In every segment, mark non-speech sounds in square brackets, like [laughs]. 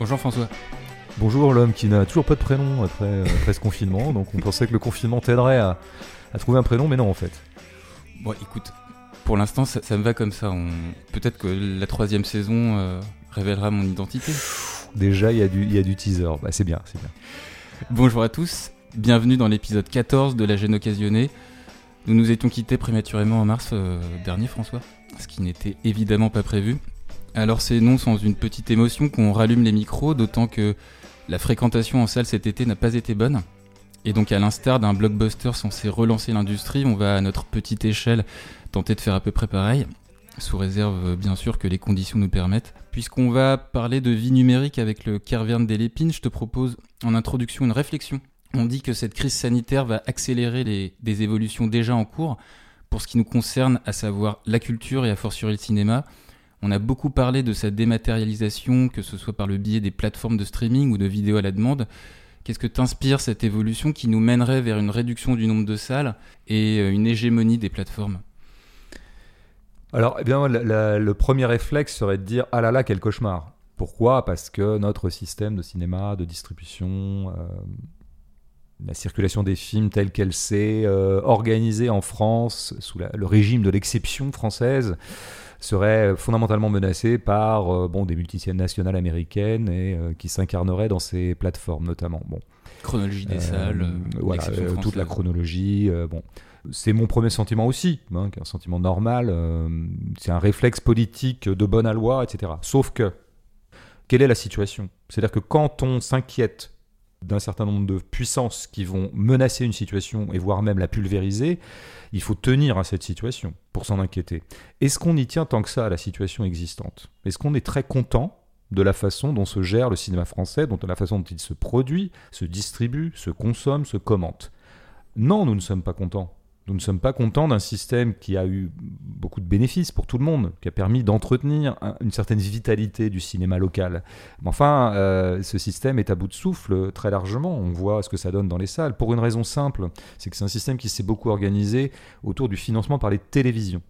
Bonjour François. Bonjour l'homme qui n'a toujours pas de prénom après, euh, après ce confinement, [laughs] donc on pensait que le confinement t'aiderait à, à trouver un prénom, mais non en fait. Bon, écoute, pour l'instant, ça, ça me va comme ça. On... Peut-être que la troisième saison euh, révélera mon identité. Déjà, il y, a du- il y a du teaser, bah, c'est bien, c'est bien. Bonjour à tous, bienvenue dans l'épisode 14 de La gêne occasionnée. Nous nous étions quittés prématurément en mars euh, dernier, François, ce qui n'était évidemment pas prévu. Alors c'est non sans une petite émotion qu'on rallume les micros, d'autant que la fréquentation en salle cet été n'a pas été bonne. Et donc à l'instar d'un blockbuster censé relancer l'industrie, on va à notre petite échelle tenter de faire à peu près pareil, sous réserve euh, bien sûr que les conditions nous permettent. Puisqu'on va parler de vie numérique avec le Kerverne des Lépines, je te propose en introduction une réflexion. On dit que cette crise sanitaire va accélérer des évolutions déjà en cours pour ce qui nous concerne, à savoir la culture et a fortiori le cinéma. On a beaucoup parlé de sa dématérialisation, que ce soit par le biais des plateformes de streaming ou de vidéos à la demande. Qu'est-ce que t'inspire cette évolution qui nous mènerait vers une réduction du nombre de salles et euh, une hégémonie des plateformes? Alors, eh bien, le premier réflexe serait de dire ah là là, quel cauchemar. Pourquoi? Parce que notre système de cinéma, de distribution, euh, la circulation des films telle qu'elle s'est euh, organisée en France sous le régime de l'exception française serait fondamentalement menacée par euh, bon, des multichaînes nationales américaines et euh, qui s'incarneraient dans ces plateformes notamment. Bon. Chronologie des Euh, salles, euh, voilà, euh, toute la chronologie. euh, bon, c'est mon premier sentiment aussi, hein, un sentiment normal. euh, c'est un réflexe politique de bonne à loi, etc. Sauf que, quelle est la situation? C'est-à-dire que quand on s'inquiète d'un certain nombre de puissances qui vont menacer une situation et voire même la pulvériser, il faut tenir à cette situation pour s'en inquiéter. Est-ce qu'on y tient tant que ça à la situation existante? Est-ce qu'on est très content de la façon dont se gère le cinéma français, dont la façon dont il se produit, se distribue, se consomme, se commente? Non, nous ne sommes pas contents. Nous ne sommes pas contents d'un système qui a eu beaucoup de bénéfices pour tout le monde, qui a permis d'entretenir un- une certaine vitalité du cinéma local. Mais enfin, euh, ce système est à bout de souffle euh, très largement. On voit ce que ça donne dans les salles. Pour une raison simple, c'est que c'est un système qui s'est beaucoup organisé autour du financement par les télévisions.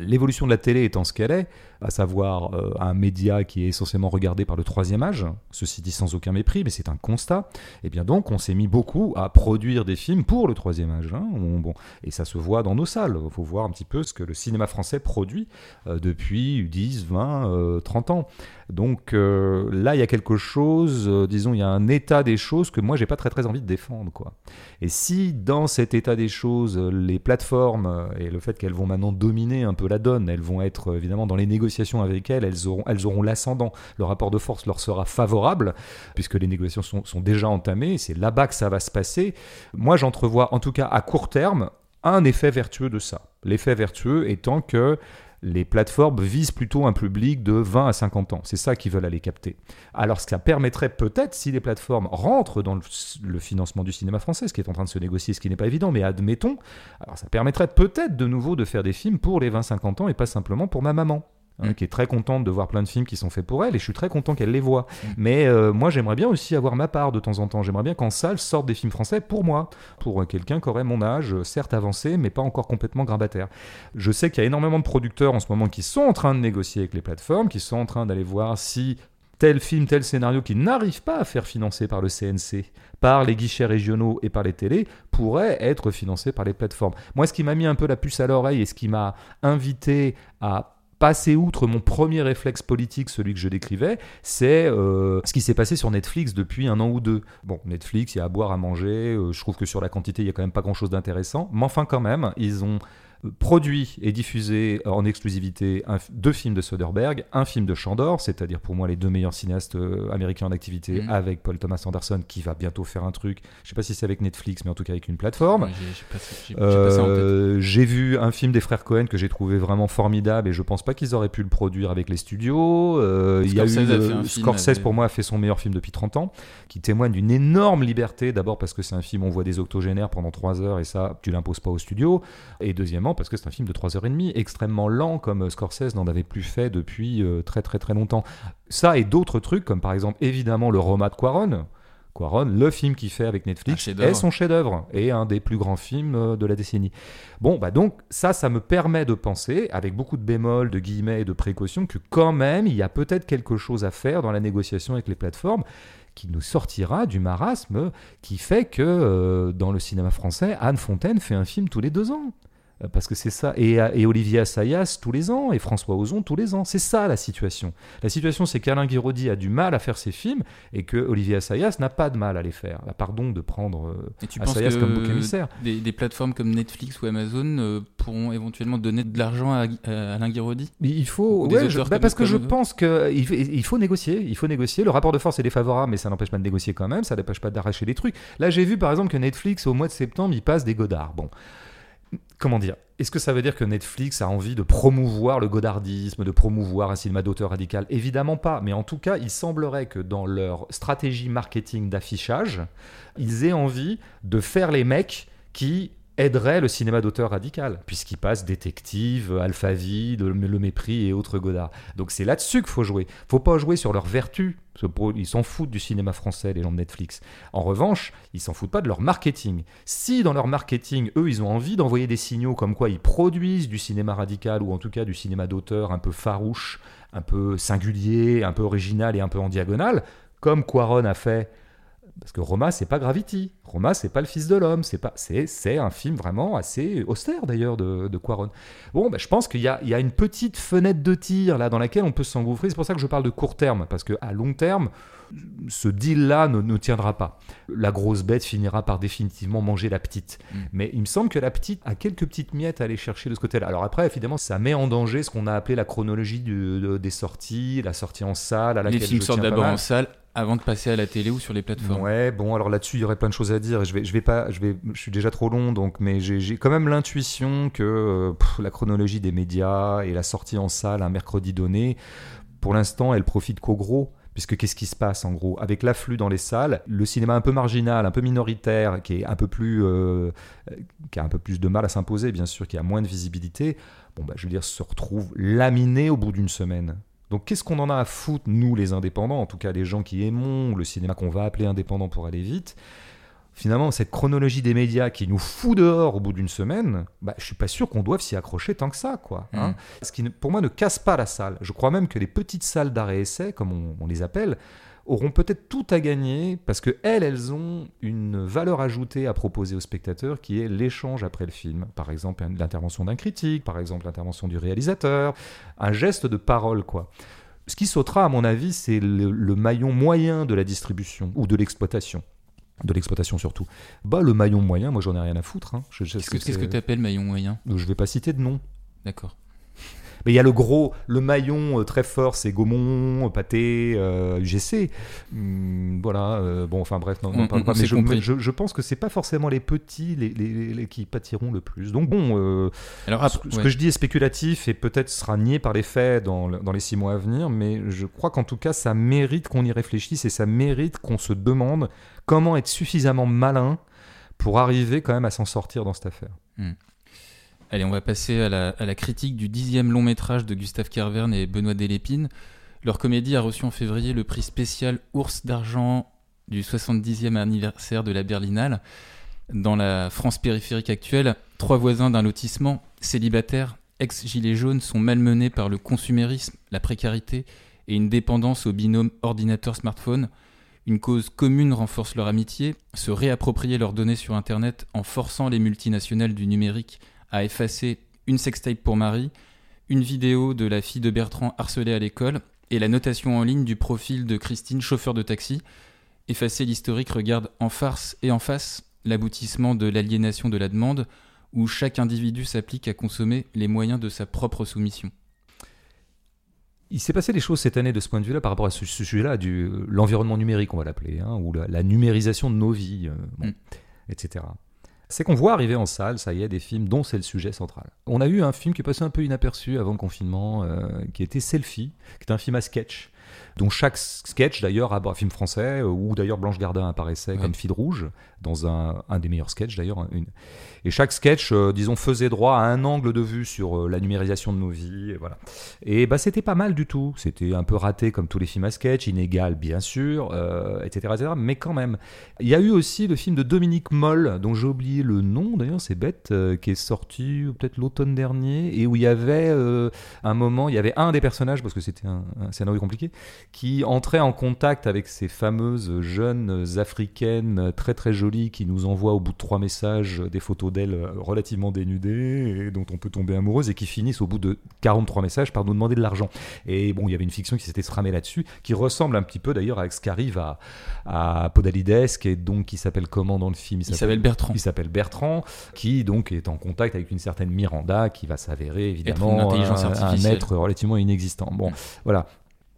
L'évolution de la télé étant ce qu'elle est, à savoir euh, un média qui est essentiellement regardé par le troisième âge, ceci dit sans aucun mépris, mais c'est un constat, et bien donc on s'est mis beaucoup à produire des films pour le troisième âge. hein. On- bon, et ça se voit dans nos salles. Il faut voir un petit peu ce que le cinéma français produit euh, depuis 10, 20, euh, 30 ans. Donc euh, là, il y a quelque chose, euh, disons, il y a un état des choses que moi, j'ai pas très très envie de défendre. Quoi. Et si dans cet état des choses, les plateformes euh, et le fait qu'elles vont maintenant dominer un peu la donne, elles vont être évidemment dans les négociations avec elles, elles auront, elles auront l'ascendant, le rapport de force leur sera favorable, puisque les négociations sont, sont déjà entamées, c'est là-bas que ça va se passer. Moi, j'entrevois en tout cas à court terme un effet vertueux de ça. L'effet vertueux étant que les plateformes visent plutôt un public de 20 à 50 ans. C'est ça qu'ils veulent aller capter. Alors, ça permettrait peut-être, si les plateformes rentrent dans le, le financement du cinéma français, ce qui est en train de se négocier, ce qui n'est pas évident, mais admettons, alors ça permettrait peut-être de nouveau de faire des films pour les 20-50 ans et pas simplement pour ma maman. Hein, Mm. qui est très contente de voir plein de films qui sont faits pour elle, et je suis très content qu'elle les voit. Mm. Mais euh, moi, j'aimerais bien aussi avoir ma part de temps en temps. J'aimerais bien qu'en salle sortent des films français pour moi, pour euh, quelqu'un qui aurait mon âge, euh, certes avancé, mais pas encore complètement grabataire. Je sais qu'il y a énormément de producteurs en ce moment qui sont en train de négocier avec les plateformes, qui sont en train d'aller voir si tel film, tel scénario qui n'arrive pas à faire financer par le CNC, par les guichets régionaux et par les télés, pourrait être financé par les plateformes. Moi, ce qui m'a mis un peu la puce à l'oreille et ce qui m'a invité à passer outre mon premier réflexe politique, celui que je décrivais, c'est euh, ce qui s'est passé sur Netflix depuis un an ou deux. Bon, Netflix, il y a à boire, à manger, euh, je trouve que sur la quantité, il y a quand même pas grand-chose d'intéressant, mais enfin quand même, ils ont produit et diffusé en exclusivité un- deux films de Soderbergh, un film de Chandor, c'est-à-dire pour moi les deux meilleurs cinéastes euh, américains en activité, Mhm. avec Paul Thomas Anderson qui va bientôt faire un truc, je sais pas si c'est avec Netflix, mais en tout cas avec une plateforme. Ouais, j'ai-. Euh, J'ai vu un film des frères Cohen que j'ai trouvé vraiment formidable et je pense pas qu'ils auraient pu le produire avec les studios. Euh, il y a eu Scorsese a avec- pour moi a fait son meilleur film depuis 30 ans, qui témoigne d'une énorme liberté. D'abord parce que c'est un film où on voit des octogénaires pendant 3 heures et ça tu l'imposes pas au studio. Et deuxièmement parce que c'est un film de 3h30 extrêmement lent comme euh, Scorsese n'en avait plus fait depuis euh, très très très longtemps. Ça et d'autres trucs comme par exemple évidemment le Roma de Quaron Quaron, le film qu'il fait avec Netflix est son chef-d'œuvre et un des plus grands films euh, de la décennie. Bon, bah donc ça, ça me permet de penser, avec beaucoup de bémols, de guillemets et de précautions, que quand même, il y a peut-être quelque chose à faire dans la négociation avec les plateformes qui nous sortira du marasme qui fait que euh, dans le cinéma français, Anne Fontaine fait un film tous les deux ans. Euh, parce que c'est ça. Et, euh, et, Olivier Assayas tous les ans, et François Ozon tous les ans. C'est ça la situation. La situation, c'est qu'Alain Guiraudy a du mal à faire ses films et que Olivier Assayas n'a pas de mal à les faire. Pardon de prendre euh, Assayas comme bouc émissaire. Des, des, plateformes comme Netflix ou Amazon pourront éventuellement donner de l'argent à, Alain Guiraudy? Il faut. Ouais, bah, parce que je pense qu'il il faut négocier. Il faut négocier. Le rapport de force est défavorable, mais ça n'empêche pas de négocier quand même. Ça n'empêche pas d'arracher des trucs. Là, j'ai vu par exemple que Netflix, au mois de septembre, il passe des Godard. Bon comment dire Est-ce que ça veut dire que Netflix a envie de promouvoir le godardisme, de promouvoir un cinéma d'auteur radical? Évidemment pas, mais en tout cas, il semblerait que dans leur stratégie marketing d'affichage, ils aient envie de faire les mecs qui aideraient le cinéma d'auteur radical, puisqu'ils passent Détective, Alphaville, Le Mépris et autres Godard. Donc c'est là-dessus qu'il faut jouer. faut pas jouer sur leurs vertus, ils s'en foutent du cinéma français, les gens de Netflix. En revanche, ils s'en foutent pas de leur marketing. Si dans leur marketing, eux, ils ont envie d'envoyer des signaux comme quoi ils produisent du cinéma radical ou en tout cas du cinéma d'auteur un peu farouche, un peu singulier, un peu original et un peu en diagonale, comme Quaron a fait parce que Roma, c'est pas Gravity. Roma, c'est pas le Fils de l'homme. C'est pas, c'est, c'est un film vraiment assez austère d'ailleurs de, de Quaron. Bon, ben, je pense qu'il y a, il y a une petite fenêtre de tir là dans laquelle on peut s'engouffrer. C'est pour ça que je parle de court terme, parce que à long terme, ce deal-là ne, ne, tiendra pas. La grosse bête finira par définitivement manger la petite. Mm. Mais il me semble que la petite a quelques petites miettes à aller chercher de ce côté-là. Alors après, évidemment, ça met en danger ce qu'on a appelé la chronologie des sorties, la sortie en salle, à laquelle Les films sortent d'abord en salle avant de passer à la télé ou sur les plateformes? Ouais, bon, alors là-dessus, il y aurait plein de choses à dire. je vais, je vais pas, je vais, je suis déjà trop long, donc, mais j'ai quand même l'intuition que euh, la chronologie des médias et la sortie en salle un mercredi donné, pour l'instant, elle profite qu'au gros. Puisque qu'est-ce qui se passe en gros? Avec l'afflux dans les salles, le cinéma un peu marginal, un peu minoritaire, qui est un peu plus, euh, qui a un peu plus de mal à s'imposer, bien sûr, qui a moins de visibilité, bon bah je veux dire, se retrouve laminé au bout d'une semaine. Donc qu'est-ce qu'on en a à foutre, nous les indépendants, en tout cas les gens qui aimons le cinéma qu'on va appeler indépendant pour aller vite? Finalement, cette chronologie des médias qui nous fout dehors au bout d'une semaine, bah, je suis pas sûr qu'on doive s'y accrocher tant que ça. quoi. Hein. Mm. Ce qui, pour moi, ne casse pas la salle. Je crois même que les petites salles d'arrêt-essai, comme on les appelle, auront peut-être tout à gagner parce que elles, elles ont une valeur ajoutée à proposer aux spectateurs qui est l'échange après le film. Par exemple, l'intervention d'un critique, par exemple l'intervention du réalisateur, un geste de parole, quoi. Ce qui sautera, à mon avis, c'est le, maillon moyen de la distribution ou de l'exploitation de l'exploitation surtout. Bah le maillon moyen, moi j'en ai rien à foutre. Hein. Qu'est-ce que tu appelles maillon moyen? Je vais pas citer de nom. D'accord. Mais il y a le gros, le maillon euh, très fort, c'est Gaumont, Pâté, euh, UGC. Hmm, voilà, euh, bon, enfin bref, non, non pas. Mais je, je, pense que c'est pas forcément les petits les, les, qui pâtiront le plus. Donc bon, Alors, ce, que je dis est spéculatif et peut-être sera nié par les faits dans, dans les six mois à venir, mais je crois qu'en tout cas, ça mérite qu'on y réfléchisse et ça mérite qu'on se demande comment être suffisamment malin pour arriver quand même à s'en sortir dans cette affaire. Allez, on va passer à la, critique du dixième long métrage de Gustave Kervern et Benoît Delépine. Leur comédie a reçu en février le prix spécial Ours d'argent du 70e anniversaire de la Berlinale. Dans la France périphérique actuelle, trois voisins d'un lotissement, célibataires, ex-gilets jaunes, sont malmenés par le consumérisme, la précarité et une dépendance au binôme ordinateur-smartphone. Une cause commune renforce leur amitié, se réapproprier leurs données sur Internet en forçant les multinationales du numérique a effacé une sextape pour Marie, une vidéo de la fille de Bertrand harcelée à l'école et la notation en ligne du profil de Christine, chauffeur de taxi. Effacer l'historique regarde en farce et en face l'aboutissement de l'aliénation de la demande, où chaque individu s'applique à consommer les moyens de sa propre soumission. Il s'est passé des choses cette année de ce point de vue-là par rapport à ce, sujet-là, du l'environnement numérique, on va l'appeler, hein, ou la, numérisation de nos vies, euh, mm. etc c'est qu'on voit arriver en salle, ça y est, des films dont c'est le sujet central. On a eu un film qui est passé un peu inaperçu avant le confinement, euh, qui était Selfie, qui est un film à sketch, dont chaque sketch d'ailleurs, un film français, où d'ailleurs Blanche Gardin apparaissait comme fil rouge, dans un, des meilleurs sketchs d'ailleurs. Hein, une... Et chaque sketch, euh, disons, faisait droit à un angle de vue sur euh, la numérisation de nos vies. Et voilà. Et bah, c'était pas mal du tout. C'était un peu raté comme tous les films à sketch, inégal bien sûr, etc., etc., mais quand même. Il y a eu aussi le film de Dominique Moll, dont j'ai oublié le nom d'ailleurs, c'est bête, qui est sorti peut-être l'automne dernier, et où il y avait un moment, il y avait un des personnages, parce que c'était un, un scénario compliqué, qui entrait en contact avec ces fameuses jeunes africaines très très jolies qui nous envoient au bout de trois messages des photos d'elles relativement dénudées et dont on peut tomber amoureuse et qui finissent au bout de 43 messages par nous demander de l'argent. Et bon, il y avait une fiction qui s'était tramée là-dessus, qui ressemble un petit peu d'ailleurs à ce qui arrive à, à Podalides, qui donc qui s'appelle comment dans le film? Il s'appelle Bertrand. Il s'appelle Bertrand, qui donc est en contact avec une certaine Miranda, qui va s'avérer évidemment un, un, être relativement inexistant. Bon, voilà.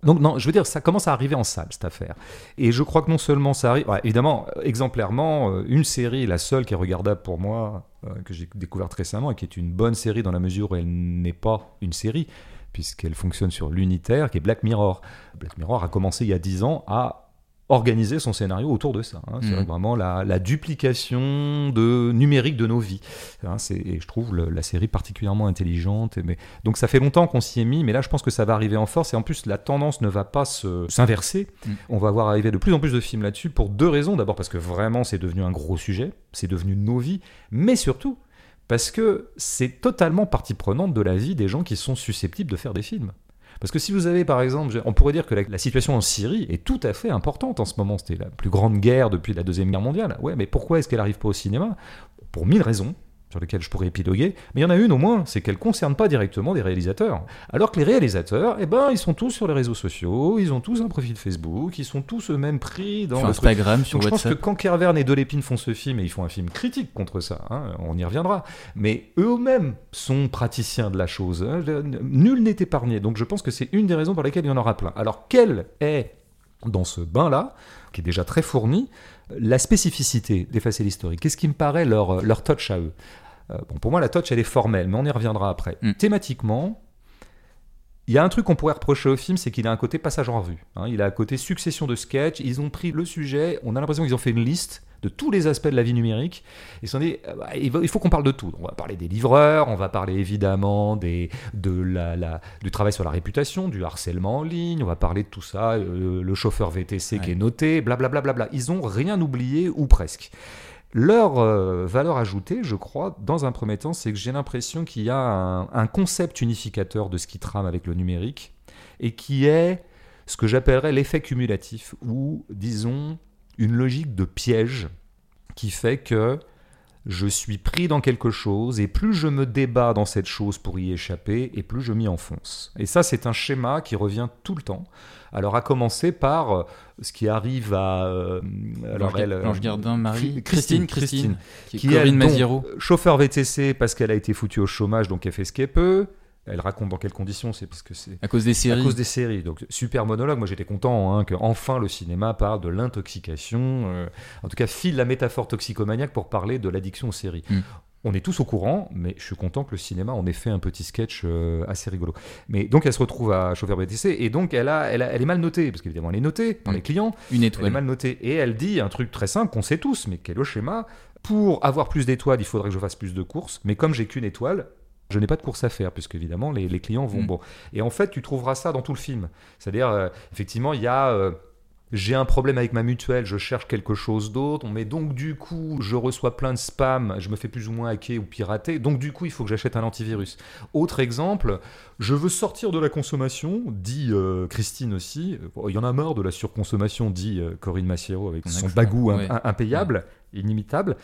Donc non, je veux dire, ça commence à arriver en salle cette affaire. Et je crois que non seulement ça arrive, évidemment, exemplairement, euh, une série, la seule qui est regardable pour moi, euh, que j'ai découverte récemment et qui est une bonne série dans la mesure où elle n'est pas une série, puisqu'elle fonctionne sur l'unitaire, qui est Black Mirror. Black Mirror a commencé il y a dix ans à organiser son scénario autour de ça. Hein. C'est mmh. vraiment la, duplication de numérique de nos vies. Hein, et je trouve la série particulièrement intelligente. mais, donc ça fait longtemps qu'on s'y est mis, mais là je pense que ça va arriver en force. Et en plus, la tendance ne va pas s'inverser. Mmh. On va voir arriver de plus en plus de films là-dessus pour deux raisons. D'abord parce que vraiment c'est devenu un gros sujet, c'est devenu nos vies, mais surtout parce que c'est totalement partie prenante de la vie des gens qui sont susceptibles de faire des films. Parce que si vous avez, par exemple, on pourrait dire que la, situation en Syrie est tout à fait importante en ce moment. C'était la plus grande guerre depuis la Deuxième Guerre mondiale. Ouais, mais pourquoi est-ce qu'elle n'arrive pas au cinéma? Pour mille raisons sur lesquelles je pourrais épiloguer, mais il y en a une au moins, c'est qu'elle ne concerne pas directement des réalisateurs. Alors que les réalisateurs, eh ben, ils sont tous sur les réseaux sociaux, ils ont tous un profil Facebook, ils sont tous eux-mêmes pris dans sur Instagram, sur WhatsApp. Je pense que quand Kervern et Delépine font ce film, et ils font un film critique contre ça, hein, on y reviendra, mais eux-mêmes sont praticiens de la chose. Hein, nul n'est épargné, donc je pense que c'est une des raisons pour lesquelles il y en aura plein. Alors quelle est, dans ce bain-là, qui est déjà très fourni, la spécificité d'effacer l'historique. Qu'est-ce qui me paraît leur, leur touch à eux euh, bon, Pour moi, la touch, elle est formelle, mais on y reviendra après. Mm. Thématiquement, il y a un truc qu'on pourrait reprocher au film, c'est qu'il a un côté passage en revue. Hein. Il a un côté succession de sketchs. Ils ont pris le sujet, on a l'impression qu'ils ont fait une liste de tous les aspects de la vie numérique. Ils se sont dit, euh, bah, il faut qu'on parle de tout. On va parler des livreurs, on va parler évidemment des, de la, du travail sur la réputation, du harcèlement en ligne, on va parler de tout ça, euh, le chauffeur VTC qui est noté, blablabla. Bla, bla, bla, Ils ont rien oublié ou presque. Leur euh, valeur ajoutée, je crois, dans un premier temps, c'est que j'ai l'impression qu'il y a un, un, concept unificateur de ce qui trame avec le numérique et qui est ce que j'appellerais l'effet cumulatif ou, disons, une logique de piège qui fait que je suis pris dans quelque chose, et plus je me débats dans cette chose pour y échapper, et plus je m'y enfonce. Et ça, c'est un schéma qui revient tout le temps. Alors, à commencer par euh, ce qui arrive à... Euh, alors Blanche, Gardin, Marie... Christine, Christine, qui, est Corinne chauffeur VTC parce qu'elle a été foutue au chômage, donc elle fait ce qu'elle peut. Elle raconte dans quelles conditions, c'est parce que c'est à cause des séries. À cause des séries. Donc super monologue. Moi j'étais content hein, que enfin le cinéma parle de l'intoxication. Euh, en tout cas file la métaphore toxicomaniaque pour parler de l'addiction aux séries. Hmm. On est tous au courant, mais je suis content que le cinéma en ait fait un petit sketch euh, assez rigolo. Mais donc elle se retrouve à chauffeur BTC et donc elle, a, elle, elle est mal notée, parce qu'évidemment elle est notée par hmm. les clients. Une étoile. Elle est mal notée. Et elle dit un truc très simple qu'on sait tous, mais quel est le schéma Pour avoir plus d'étoiles, il faudrait que je fasse plus de courses. Mais comme j'ai qu'une étoile, je n'ai pas de course à faire, puisque évidemment les, clients vont. Mm. Bon. Et en fait, tu trouveras ça dans tout le film. C'est-à-dire, euh, effectivement, il y a. Euh, j'ai un problème avec ma mutuelle, je cherche quelque chose d'autre, mais donc du coup, je reçois plein de spam, je me fais plus ou moins hacker ou pirater, donc du coup, il faut que j'achète un antivirus. Autre exemple, je veux sortir de la consommation, dit euh, Christine aussi, il y en a marre de la surconsommation, dit Corinne Massiero avec son bagou impayable, inimitable.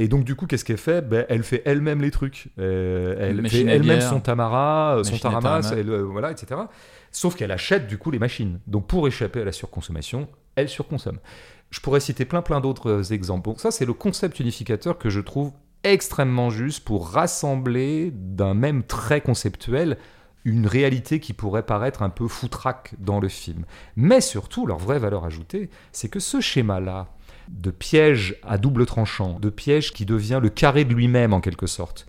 Et donc, du coup, qu'est-ce qu'elle fait? Ben, Elle fait elle-même les trucs. Euh, elle fait elle-même son Tamara, euh, son Taramas, euh, voilà, etc. Sauf qu'elle achète, du coup, les machines. Donc, pour échapper à la surconsommation, elle surconsomme. Je pourrais citer plein, plein d'autres exemples. Donc, ça, c'est le concept unificateur que je trouve extrêmement juste pour rassembler d'un même trait conceptuel une réalité qui pourrait paraître un peu foutraque dans le film. Mais surtout, leur vraie valeur ajoutée, c'est que ce schéma-là, de piège à double tranchant, de piège qui devient le carré de lui-même en quelque sorte.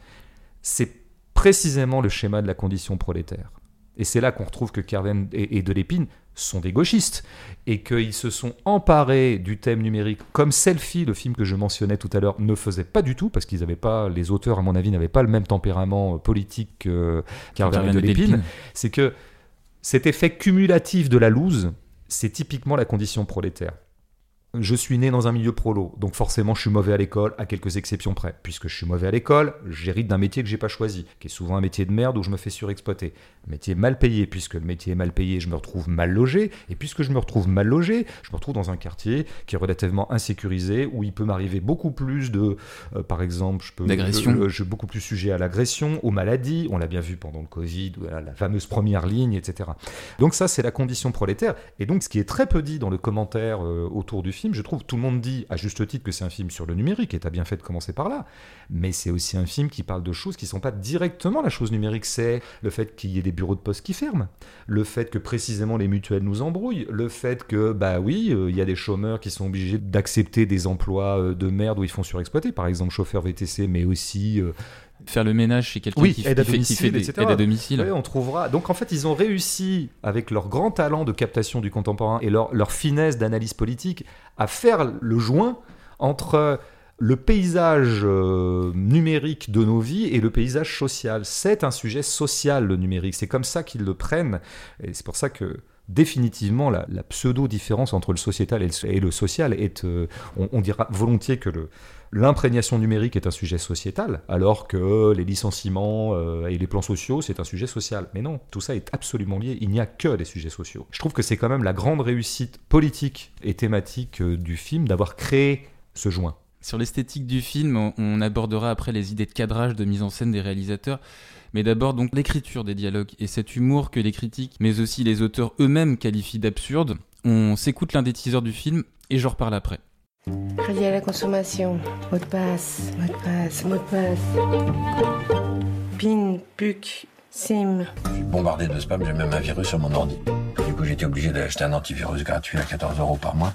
C'est précisément le schéma de la condition prolétaire. Et c'est là qu'on retrouve que Kerven et, Delépine sont des gauchistes et qu'ils se sont emparés du thème numérique comme Selfie, le film que je mentionnais tout à l'heure, ne faisait pas du tout parce qu'ils n'avaient pas, les auteurs à mon avis n'avaient pas le même tempérament euh, politique que Carver et Delépine. C'est que cet effet cumulatif de la loose, c'est typiquement la condition prolétaire je suis né dans un milieu prolo, donc forcément je suis mauvais à l'école, à quelques exceptions près. Puisque je suis mauvais à l'école, j'hérite d'un métier que j'ai pas choisi, qui est souvent un métier de merde où je me fais surexploiter. Métier mal payé, puisque le métier est mal payé, je me retrouve mal logé, et puisque je me retrouve mal logé, je me retrouve dans un quartier qui est relativement insécurisé, où il peut m'arriver beaucoup plus de, euh, par exemple, je peux, euh, je beaucoup plus sujet à l'agression, aux maladies, on l'a bien vu pendant le Covid, la fameuse première ligne, etc. Donc ça, c'est la condition prolétaire. Et donc, ce qui est très peu dit dans le commentaire euh, autour du film, je trouve, tout le monde dit à juste titre que c'est un film sur le numérique, et t'as bien fait de commencer par là. Mais c'est aussi un film qui parle de choses qui sont pas directement la chose numérique. C'est le fait qu'il y ait des bureaux de poste qui ferment, le fait que précisément les mutuelles nous embrouillent, le fait que, bah oui, euh, il y a des chômeurs qui sont obligés d'accepter des emplois euh, de merde où ils font surexploiter, par exemple chauffeur VTC, mais aussi euh, Faire le ménage chez quelqu'un Oui, qui, aide à qui fait, qui domicile, fait des etc. aides à domicile. Oui, on trouvera. Donc en fait, ils ont réussi, avec leur grand talent de captation du contemporain et leur, leur finesse d'analyse politique, à faire le joint entre le paysage euh, numérique de nos vies et le paysage social. C'est un sujet social, le numérique. C'est comme ça qu'ils le prennent. Et c'est pour ça que définitivement la, la pseudo-différence entre le sociétal et le, et le social est, euh, on, on dira volontiers que le, l'imprégnation numérique est un sujet sociétal, alors que les licenciements euh, et les plans sociaux, c'est un sujet social. Mais non, tout ça est absolument lié. Il n'y a que des sujets sociaux. Je trouve que c'est quand même la grande réussite politique et thématique euh, du film d'avoir créé ce joint. Sur l'esthétique du film, on- abordera après les idées de cadrage, de mise en scène des réalisateurs. Mais d'abord donc l'écriture des dialogues et cet humour que les critiques, mais aussi les auteurs eux-mêmes qualifient d'absurde. On s'écoute l'un des teasers du film et j'en reparle après. Crédit à la consommation. Mot de passe, mot de passe, mot de passe. PIN, PUC, SIM. Je suis bombardé de spam, j'ai même un virus sur mon ordi. Du coup, j'étais obligé d'acheter un antivirus gratuit à 14 euros par mois.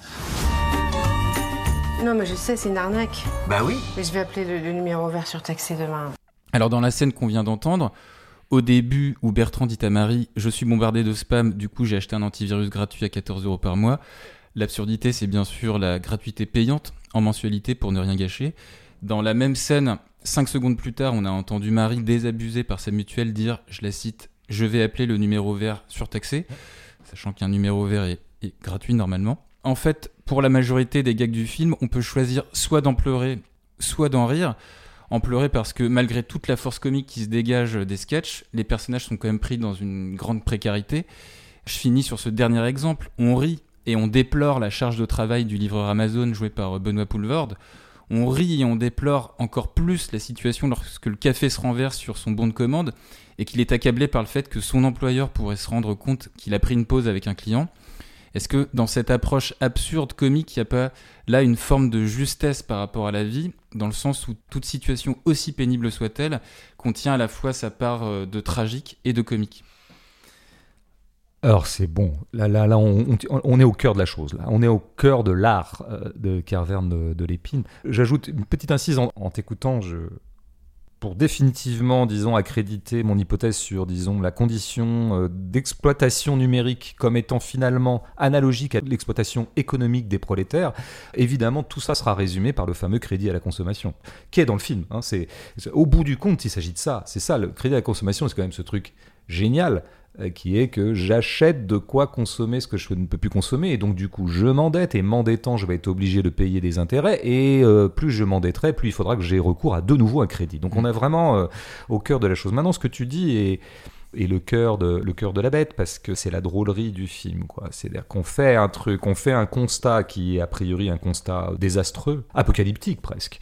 Non, mais je sais, c'est une arnaque. Bah oui. Mais je vais appeler le, le numéro vert surtaxé demain. Alors dans la scène qu'on vient d'entendre, au début où Bertrand dit à Marie « Je suis bombardé de spam, du coup j'ai acheté un antivirus gratuit à 14 euros par mois », l'absurdité c'est bien sûr la gratuité payante en mensualité pour ne rien gâcher. Dans la même scène, 5 secondes plus tard, on a entendu Marie désabusée par sa mutuelle dire, je la cite, « Je vais appeler le numéro vert surtaxé », sachant qu'un numéro vert est, gratuit normalement. En fait, pour la majorité des gags du film, on peut choisir soit d'en pleurer, soit d'en rire en pleurer parce que malgré toute la force comique qui se dégage des sketchs, les personnages sont quand même pris dans une grande précarité. Je finis sur ce dernier exemple. On rit et on déplore la charge de travail du livreur Amazon joué par Benoît Poulvorde. On rit et on déplore encore plus la situation lorsque le café se renverse sur son bon de commande et qu'il est accablé par le fait que son employeur pourrait se rendre compte qu'il a pris une pause avec un client. Est-ce que dans cette approche absurde, comique, il n'y a pas là une forme de justesse par rapport à la vie, dans le sens où toute situation, aussi pénible soit-elle, contient à la fois sa part euh, de tragique et de comique? Alors c'est bon, là, là, là on, est au cœur de la chose, là. on est au cœur de l'art euh, de Carverne de, l'Épine. J'ajoute une petite incise en, en t'écoutant, je, pour définitivement, disons, accréditer mon hypothèse sur, disons, la condition euh, d'exploitation numérique comme étant finalement analogique à l'exploitation économique des prolétaires, évidemment, tout ça sera résumé par le fameux crédit à la consommation, qui est dans le film. hein. c'est, au bout du compte, il s'agit de ça. C'est ça, le crédit à la consommation, c'est quand même ce truc génial qui est que j'achète de quoi consommer ce que je ne peux plus consommer. Et donc du coup je m'endette et m'endettant je vais être obligé de payer des intérêts. Et euh, plus je m'endetterai plus il faudra que j'ai recours à de nouveau un crédit. Donc on est vraiment euh, au cœur de la chose. Maintenant ce que tu dis est, est le cœur de le cœur de la bête parce que c'est la drôlerie du film quoi c'est à dire qu'on fait un truc on fait un constat qui est a priori un constat désastreux apocalyptique presque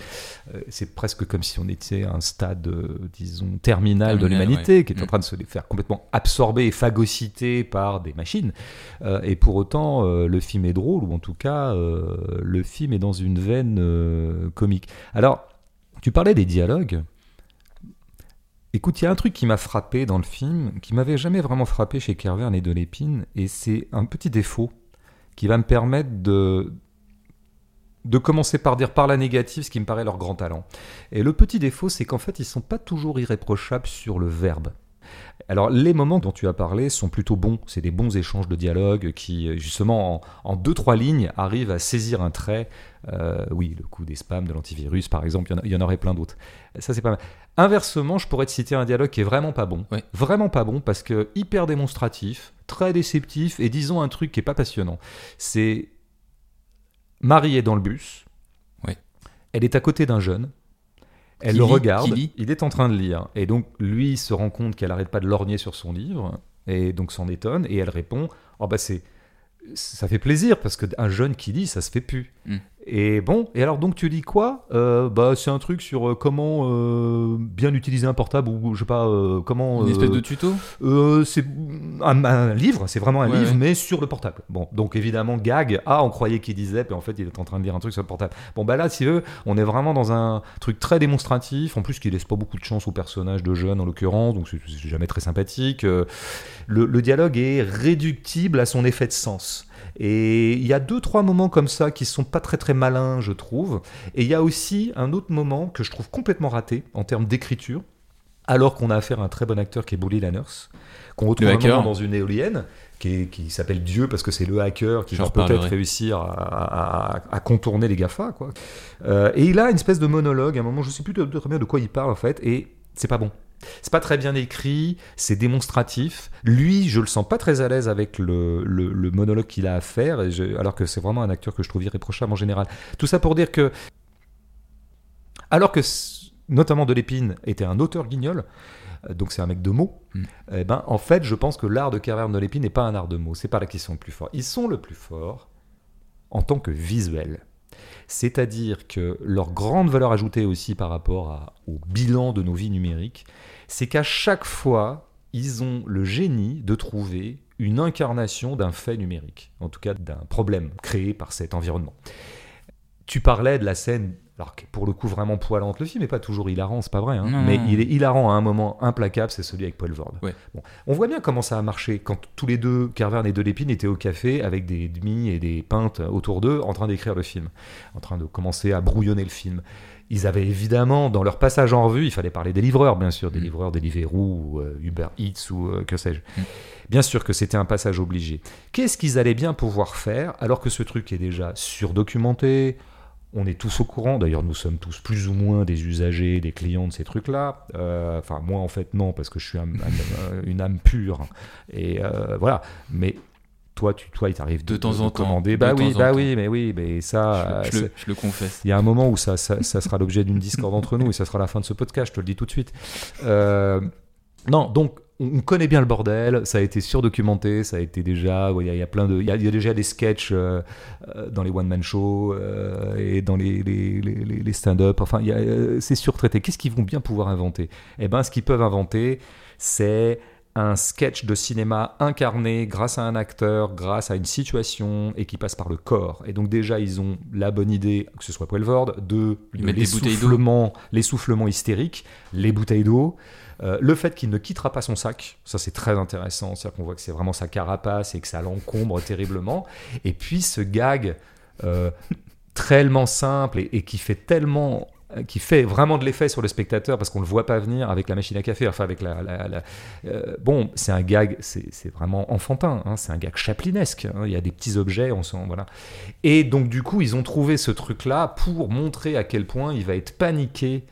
Euh, c'est presque comme si on était à un stade euh, disons terminal de l'humanité qui est en Mm. train de se faire complètement absorber et phagocyter par des machines. Euh, et pour autant, le film est drôle, ou en tout cas, le film est dans une veine comique. Alors, tu parlais des dialogues. Écoute, il y a un truc qui m'a frappé dans le film, qui m'avait jamais vraiment frappé chez Kervern et de et c'est un petit défaut qui va me permettre de, de commencer par dire par la négative ce qui me paraît leur grand talent. Et le petit défaut, c'est qu'en fait, ils sont pas toujours irréprochables sur le verbe. Alors les moments dont tu as parlé sont plutôt bons, c'est des bons échanges de dialogue qui justement en, en deux trois lignes arrivent à saisir un trait. Euh, oui, le coup des spams, de l'antivirus par exemple, il y en aurait plein d'autres. Ça c'est pas mal. Inversement, je pourrais te citer un dialogue qui est vraiment pas bon, vraiment pas bon parce que hyper démonstratif, très déceptif et disons un truc qui est pas passionnant. C'est Marie est dans le bus, Ouais. elle est à côté d'un jeune. Elle Qui le lit regarde, il est en train de lire. Et donc, lui il se rend compte qu'elle arrête pas de lorgner sur son livre, et donc s'en étonne, et elle répond Oh, bah, c'est. Ça fait plaisir parce qu'un jeune qui lit, ça se fait plus. Mm. Et bon, et alors donc tu lis quoi? Euh, Bah c'est un truc sur euh, comment euh, bien utiliser un portable ou je sais pas comment. Une espèce de tuto? c'est un, un livre, c'est vraiment un Ouais, livre, ouais. mais sur le portable. Bon, donc évidemment, gag, ah, on croyait qu'il disait, puis en fait, il est en train de lire un truc sur le portable. Bon, bah là, si tu veux, on est vraiment dans un truc très démonstratif, en plus, qui laisse pas beaucoup de chance au personnage de jeune, en l'occurrence, donc c'est jamais très sympathique. Le, le dialogue est réductible à son effet de sens. Et il y a deux, trois moments comme ça qui sont pas très très malins, je trouve. Et il y a aussi un autre moment que je trouve complètement raté en termes d'écriture, alors qu'on a affaire à un très bon acteur qui est Bully Lanners, qu'on retrouve un dans une éolienne, qui, qui s'appelle Dieu parce que c'est le hacker qui va peut-être réussir à, à- à- à contourner les GAFA. Quoi. Euh, et il a une espèce de monologue, à un moment, je sais plus très bien de quoi il parle en fait, et c'est pas bon. C'est pas très bien écrit, c'est démonstratif. Lui, je le sens pas très à l'aise avec le, le- le monologue qu'il a à faire, et je- alors que c'est vraiment un acteur que je trouve irréprochable en général. Tout ça pour dire que, alors que notamment Delépine était un auteur guignol, euh, donc c'est un mec de mots, Mm. eh ben, en fait, je pense que l'art de Caverne de l'épine n'est pas un art de mots. C'est pas là qu'ils sont le plus forts. Ils sont le plus forts en tant que visuel. C'est-à-dire que leur grande valeur ajoutée aussi par rapport au bilan de nos vies numériques, c'est qu'à chaque fois, ils ont le génie de trouver une incarnation d'un fait numérique, en tout cas d'un problème créé par cet environnement. Tu parlais de la scène, alors qui est pour le coup vraiment poilante. Le film n'est pas toujours hilarant, c'est pas vrai, hein, Non, mais non. il est hilarant à un moment implacable, c'est celui avec Paul Vord. Ouais. Bon. On voit bien comment ça a marché quand tous les deux, Carverne et Delépine, étaient au café avec des demi et des pintes autour d'eux en train d'écrire le film, en train de commencer à brouillonner le film. Ils avaient évidemment, dans leur passage en revue, il fallait parler des livreurs, bien sûr, des Mm. livreurs, Deliveroo, ou euh, Uber Eats ou euh, que sais-je. Mm. Bien sûr que c'était un passage obligé. Qu'est-ce qu'ils allaient bien pouvoir faire alors que ce truc est déjà surdocumenté on est tous au courant, d'ailleurs nous sommes tous plus ou moins des usagers, des clients de ces trucs-là. Euh, Enfin moi en fait non, parce que je suis un- un- une âme pure. Et euh, voilà, mais toi, tu, toi il t'arrive De temps en temps, commander. de Bah temps oui, en bah temps. oui, mais oui, mais ça... je, je le, je le confesse. il y a un moment où ça, ça, ça sera l'objet d'une discorde entre nous et ça sera la fin de ce podcast, je te le dis tout de suite. Euh, non, donc on on connaît bien le bordel, ça a été surdocumenté, ça a été déjà, ouais, il y, a- il y a plein de, il y a, il y a déjà des sketchs euh, euh, dans les one man shows euh, et dans les, les, les- les- les stand-up. Enfin, euh, c'est surtraité. Qu'est-ce qu'ils vont bien pouvoir inventer? Eh ben, ce qu'ils peuvent inventer, c'est un sketch de cinéma incarné grâce à un acteur, grâce à une situation et qui passe par le corps. Et donc déjà, ils ont la bonne idée, que ce soit Poelvord, de, de l'essoufflement hystérique, les bouteilles d'eau, euh, le fait qu'il ne quittera pas son sac, ça c'est très intéressant, c'est-à-dire qu'on voit que c'est vraiment sa carapace et que ça l'encombre terriblement. Et puis ce gag euh, [laughs] tellement simple et, qui fait tellement qui fait vraiment de l'effet sur le spectateur parce qu'on le voit pas venir avec la machine à café, enfin avec la... euh, bon, c'est un gag, c'est c'est vraiment enfantin, hein, c'est un gag chaplinesque, hein, il y a des petits objets, on sent, voilà. Et donc du coup, ils ont trouvé ce truc-là pour montrer à quel point il va être paniqué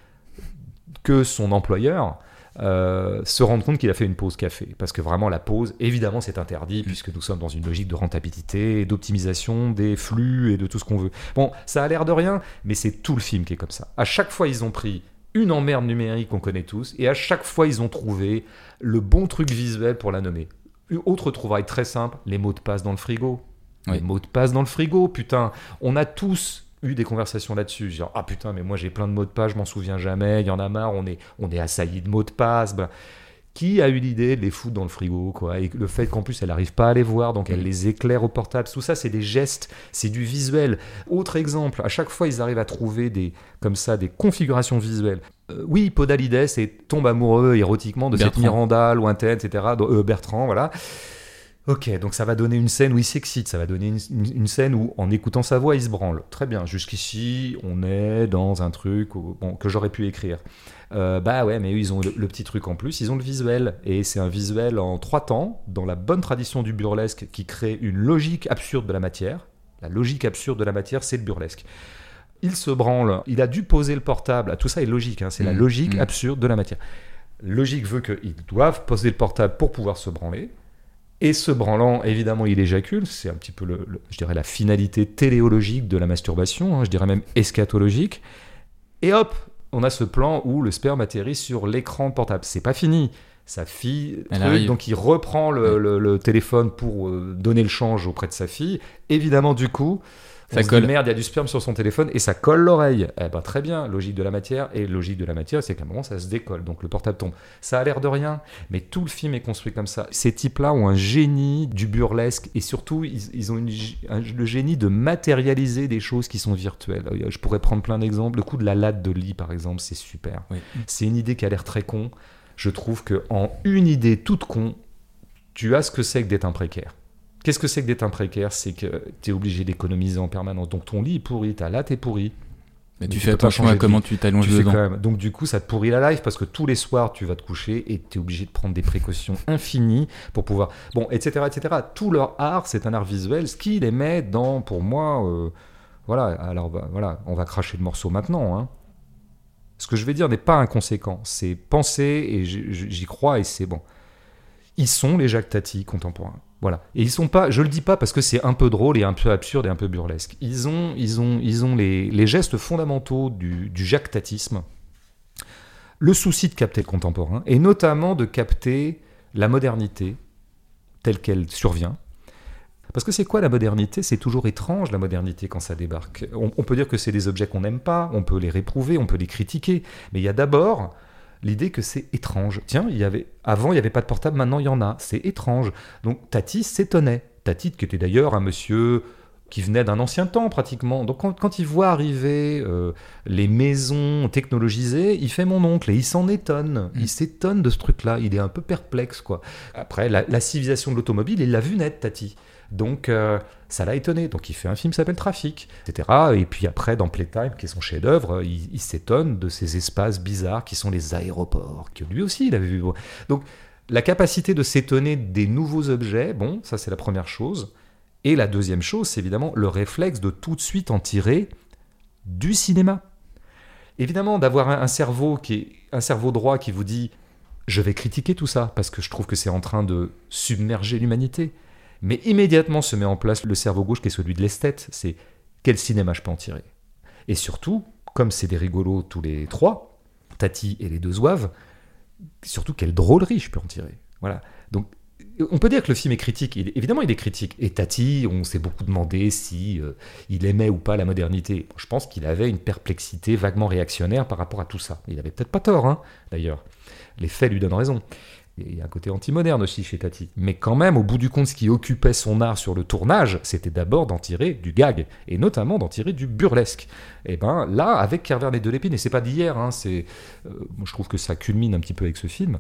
que son employeur euh, se rende compte qu'il a fait une pause café. Parce que vraiment, la pause, évidemment, c'est interdit, puisque nous sommes dans une logique de rentabilité, d'optimisation des flux et de tout ce qu'on veut. Bon, ça a l'air de rien, mais c'est tout le film qui est comme ça. À chaque fois, ils ont pris une emmerde numérique qu'on connaît tous, et à chaque fois, ils ont trouvé le bon truc visuel pour la nommer. Une Autre trouvaille très simple, les mots de passe dans le frigo. Oui. Les mots de passe dans le frigo, putain. On a tous eu des conversations là-dessus. Genre, ah putain, mais moi j'ai plein de mots de passe, je m'en souviens jamais, il y en a marre, on est, on est assailli de mots de passe. Ben, qui a eu l'idée de les foutre dans le frigo, quoi Et le fait qu'en plus elle n'arrive pas à les voir, donc elle Mm. les éclaire au portable. Tout ça, c'est des gestes, c'est du visuel. Autre exemple, à chaque fois, ils arrivent à trouver des, comme ça, des configurations visuelles. Euh, oui, Podalides et tombe amoureux érotiquement de cette. Miranda lointaine, etc. dont- euh, Bertrand, voilà. Ok, donc ça va donner une scène où il s'excite, ça va donner une, scène où, en écoutant sa voix, il se branle. Très bien, jusqu'ici, on est dans un truc où- bon, que j'aurais pu écrire. Euh, bah ouais, mais eux, ils ont le, le petit truc en plus, ils ont le visuel. Et c'est un visuel en trois temps, dans la bonne tradition du burlesque, qui crée une logique absurde de la matière. La logique absurde de la matière, c'est le burlesque. Il se branle, il a dû poser le portable. Tout ça est logique, hein, c'est la Mhm, logique mhm. absurde de la matière. Logique veut qu'ils doivent poser le portable pour pouvoir se branler. Et se branlant, évidemment, il éjacule. C'est un petit peu, le, le- je dirais, la finalité téléologique de la masturbation, hein, je dirais même eschatologique. Et hop, on a ce plan où le sperme atterrit sur l'écran portable. C'est pas fini. Sa fille, truc, donc il reprend le, téléphone pour euh, donner le change auprès de sa fille. Évidemment, du coup, Ça se dit, colle. merde, il y a du sperme sur son téléphone et ça colle l'oreille. Eh ben très bien, logique de la matière. Et logique de la matière, c'est qu'à un moment, ça se décolle. Donc le portable tombe. Ça a l'air de rien, mais tout le film est construit comme ça. Ces types-là ont un génie du burlesque et surtout, ils, ils ont une g- un- le génie de matérialiser des choses qui sont virtuelles. Euh, Je pourrais prendre plein d'exemples. Le coup de la latte de lit, par exemple, c'est super. Oui. C'est une idée qui a l'air très con. Je trouve que en une idée toute con, tu as ce que c'est que d'être un précaire. Qu'est-ce que c'est que d'être un précaire? C'est que tu es obligé d'économiser en permanence. Donc ton lit est pourri, ta latte est pourrie. Mais Mais tu tu fais attention à comment tu t'allonges dedans. quand même. Donc du coup, ça te pourrit la life parce que tous les soirs, tu vas te coucher et tu es obligé de prendre des précautions infinies pour pouvoir... Bon, etc. etc. Tout leur art, c'est un art visuel. Ce qui les met dans, pour moi... euh, Voilà, alors bah, voilà, on va cracher le morceau maintenant. hein. Ce que je vais dire n'est pas inconséquent. C'est penser et j'y crois et c'est bon. Ils sont les Jacques Tati contemporains. Voilà. Et ils sont pas, je le dis pas parce que c'est un peu drôle et un peu absurde et un peu burlesque. Ils ont, ils ont, ils ont les, gestes fondamentaux du, du Jacques Tatisme. Le souci de capter le contemporain et notamment de capter la modernité telle qu'elle survient. Parce que c'est quoi la modernité? C'est toujours étrange la modernité quand ça débarque. On peut dire que c'est des objets qu'on n'aime pas, on peut les réprouver, on peut les critiquer, mais il y a d'abord l'idée que c'est étrange. Tiens, il y avait avant il n'y avait pas de portable, maintenant il y en a. C'est étrange. Donc Tati s'étonnait. Tati qui était d'ailleurs un monsieur qui venait d'un ancien temps pratiquement. Donc quand, quand il voit arriver euh, les maisons technologisées, il fait mon oncle et il s'en étonne. Mm. Il s'étonne de ce truc-là. Il est un peu perplexe quoi. Après la, la civilisation de l'automobile, il l'a vu naître Tati. Donc euh, ça l'a étonné. Donc il fait un film qui s'appelle Trafic, etc. Et puis après dans Playtime, qui est son chef-d'œuvre, il, s'étonne de ces espaces bizarres qui sont les aéroports, que lui aussi il avait vu. Donc la capacité de s'étonner des nouveaux objets, bon, ça c'est la première chose. Et la deuxième chose, c'est évidemment le réflexe de tout de suite en tirer du cinéma. Évidemment, d'avoir un cerveau qui est un cerveau droit qui vous dit je vais critiquer tout ça parce que je trouve que c'est en train de submerger l'humanité. Mais immédiatement se met en place le cerveau gauche qui est celui de l'esthète. C'est quel cinéma je peux en tirer Et surtout, comme c'est des rigolos tous les trois, Tati et les deux zouaves, surtout quelle drôlerie je peux en tirer. Voilà. Donc on peut dire que le film est critique. Évidemment, il est critique. Et Tati, on s'est beaucoup demandé si euh, il aimait ou pas la modernité. Je pense qu'il avait une perplexité vaguement réactionnaire par rapport à tout ça. Il avait peut-être pas tort, hein, d'ailleurs. Les faits lui donnent raison. Il y a un côté anti-moderne aussi chez Tati. Mais quand même, au bout du compte, ce qui occupait son art sur le tournage, c'était d'abord d'en tirer du gag, et notamment d'en tirer du burlesque. Et ben là, avec Kerverne et Delépine, et c'est pas d'hier, hein, c'est, euh, je trouve que ça culmine un petit peu avec ce film.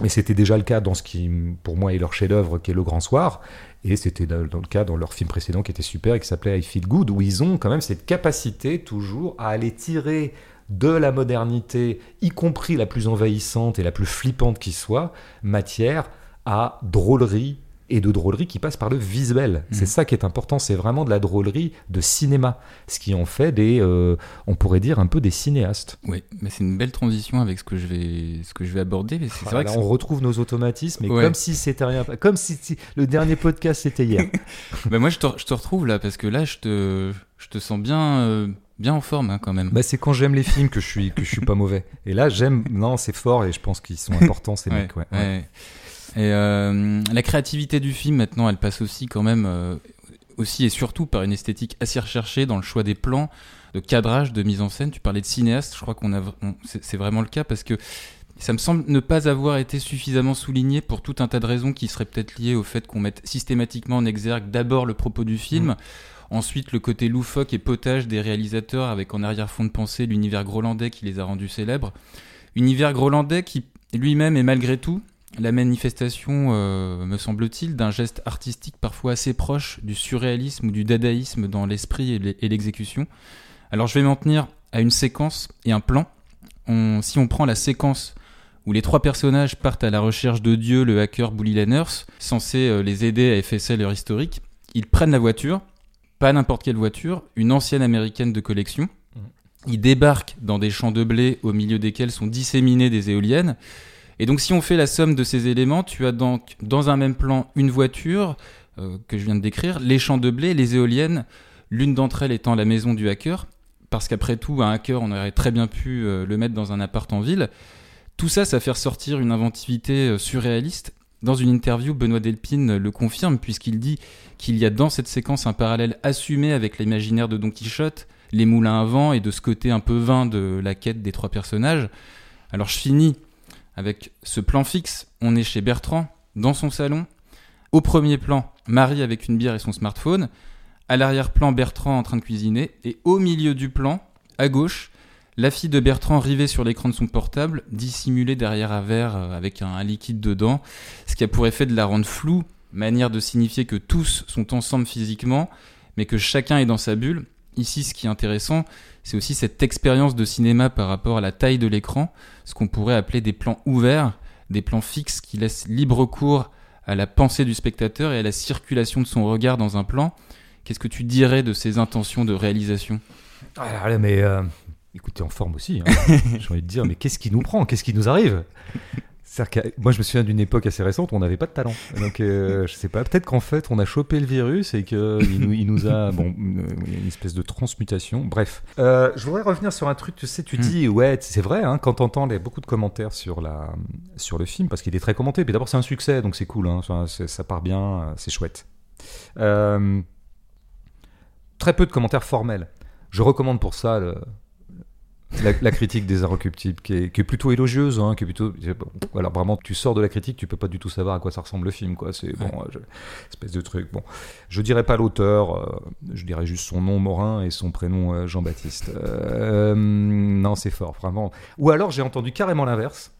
Mais c'était déjà le cas dans ce qui, pour moi, est leur chef-d'œuvre, qui est Le Grand Soir. Et c'était dans le cas dans leur film précédent qui était super et qui s'appelait I Feel Good, où ils ont quand même cette capacité toujours à aller tirer de la modernité, y compris la plus envahissante et la plus flippante qui soit, matière à drôlerie et de drôlerie qui passe par le visuel. C'est ça qui est important, c'est vraiment de la drôlerie de cinéma, ce qui en fait des, euh, on pourrait dire un peu des cinéastes. Oui, mais c'est une belle transition avec ce que je vais, ce que je vais aborder. mais C'est c'est vrai que Là, on retrouve nos automatismes, et Ouais. comme si c'était rien, comme si, si le dernier podcast c'était hier. [laughs] Bah, moi, je te, je te retrouve là parce que là, je te, je te sens bien, euh, bien en forme hein, quand même. bah, c'est quand j'aime les films que je suis que je suis pas mauvais. Et là, j'aime, non, c'est fort et je pense qu'ils sont importants ces mecs. Ouais, ouais. ouais. Et euh, la créativité du film maintenant, elle passe aussi quand même, euh, aussi et surtout par une esthétique assez recherchée dans le choix des plans, de cadrage, de mise en scène. Tu parlais de cinéaste, je crois qu'on a, c'est vraiment le cas parce que ça me semble ne pas avoir été suffisamment souligné pour tout un tas de raisons qui seraient peut-être liées au fait qu'on mette systématiquement en exergue d'abord le propos du film, ensuite le côté loufoque et potage des réalisateurs avec en arrière-fond de pensée l'univers grolandais qui les a rendus célèbres. Univers grolandais qui lui-même est malgré tout la manifestation, euh, me semble-t-il, d'un geste artistique parfois assez proche du surréalisme ou du dadaïsme dans l'esprit et l'exécution. Alors je vais m'en tenir à une séquence et un plan. si on prend la séquence où les trois personnages partent à la recherche de Dieu, le hacker Bully Lanners, censé euh, les aider à effacer leur historique, ils prennent la voiture, pas n'importe quelle voiture, une ancienne américaine de collection. Mmh. Ils débarquent dans des champs de blé au milieu desquels sont disséminées des éoliennes. Et donc si on fait la somme de ces éléments, tu as donc dans un même plan une voiture euh, que je viens de décrire, les champs de blé, les éoliennes, l'une d'entre elles étant la maison du hacker, parce qu'après tout, un hacker, on aurait très bien pu euh, le mettre dans un appart en ville. Tout ça, ça fait ressortir une inventivité euh, surréaliste. Dans une interview, Benoît Delpine le confirme puisqu'il dit qu'il y a dans cette séquence un parallèle assumé avec l'imaginaire de Don Quichotte, les moulins à vent et de ce côté un peu vain de la quête des trois personnages. Alors je finis avec ce plan fixe. On est chez Bertrand, dans son salon. Au premier plan, Marie avec une bière et son smartphone. À l'arrière-plan, Bertrand en train de cuisiner. Et au milieu du plan, à gauche, la fille de Bertrand rivée sur l'écran de son portable, dissimulée derrière un verre euh, avec un, liquide dedans, ce qui a pour effet de la rendre floue, manière de signifier que tous sont ensemble physiquement, mais que chacun est dans sa bulle. Ici, ce qui est intéressant, c'est aussi cette expérience de cinéma par rapport à la taille de l'écran, ce qu'on pourrait appeler des plans ouverts, des plans fixes qui laissent libre cours à la pensée du spectateur et à la circulation de son regard dans un plan. Qu'est-ce que tu dirais de ces intentions de réalisation? Ah, mais euh, écoutez, en forme aussi. Hein. [laughs] J'ai envie de dire, mais qu'est-ce qui nous prend? Qu'est-ce qui nous arrive? Moi, je me souviens d'une époque assez récente où on n'avait pas de talent. Donc, euh, je sais pas, peut-être qu'en fait, on a chopé le virus et qu'il nous, il nous a. Bon, une espèce de transmutation. Bref. Euh, je voudrais revenir sur un truc, tu sais, tu hmm. dis, ouais, c'est vrai, hein, quand t'entends beaucoup de commentaires sur, la, sur le film, parce qu'il est très commenté. Puis d'abord, c'est un succès, donc c'est cool, hein, ça, part bien, c'est chouette. Euh, très peu de commentaires formels. Je recommande pour ça le, la, critique des Inrecuptibles, qui est, qui est plutôt élogieuse, hein, qui est plutôt, voilà, vraiment, tu sors de la critique, tu peux pas du tout savoir à quoi ça ressemble le film, quoi. C'est bon, euh, espèce de truc. Bon, je dirais pas l'auteur, euh, je dirais juste son nom Morin et son prénom euh, Jean-Baptiste. non, c'est fort, vraiment. Ou alors j'ai entendu carrément l'inverse.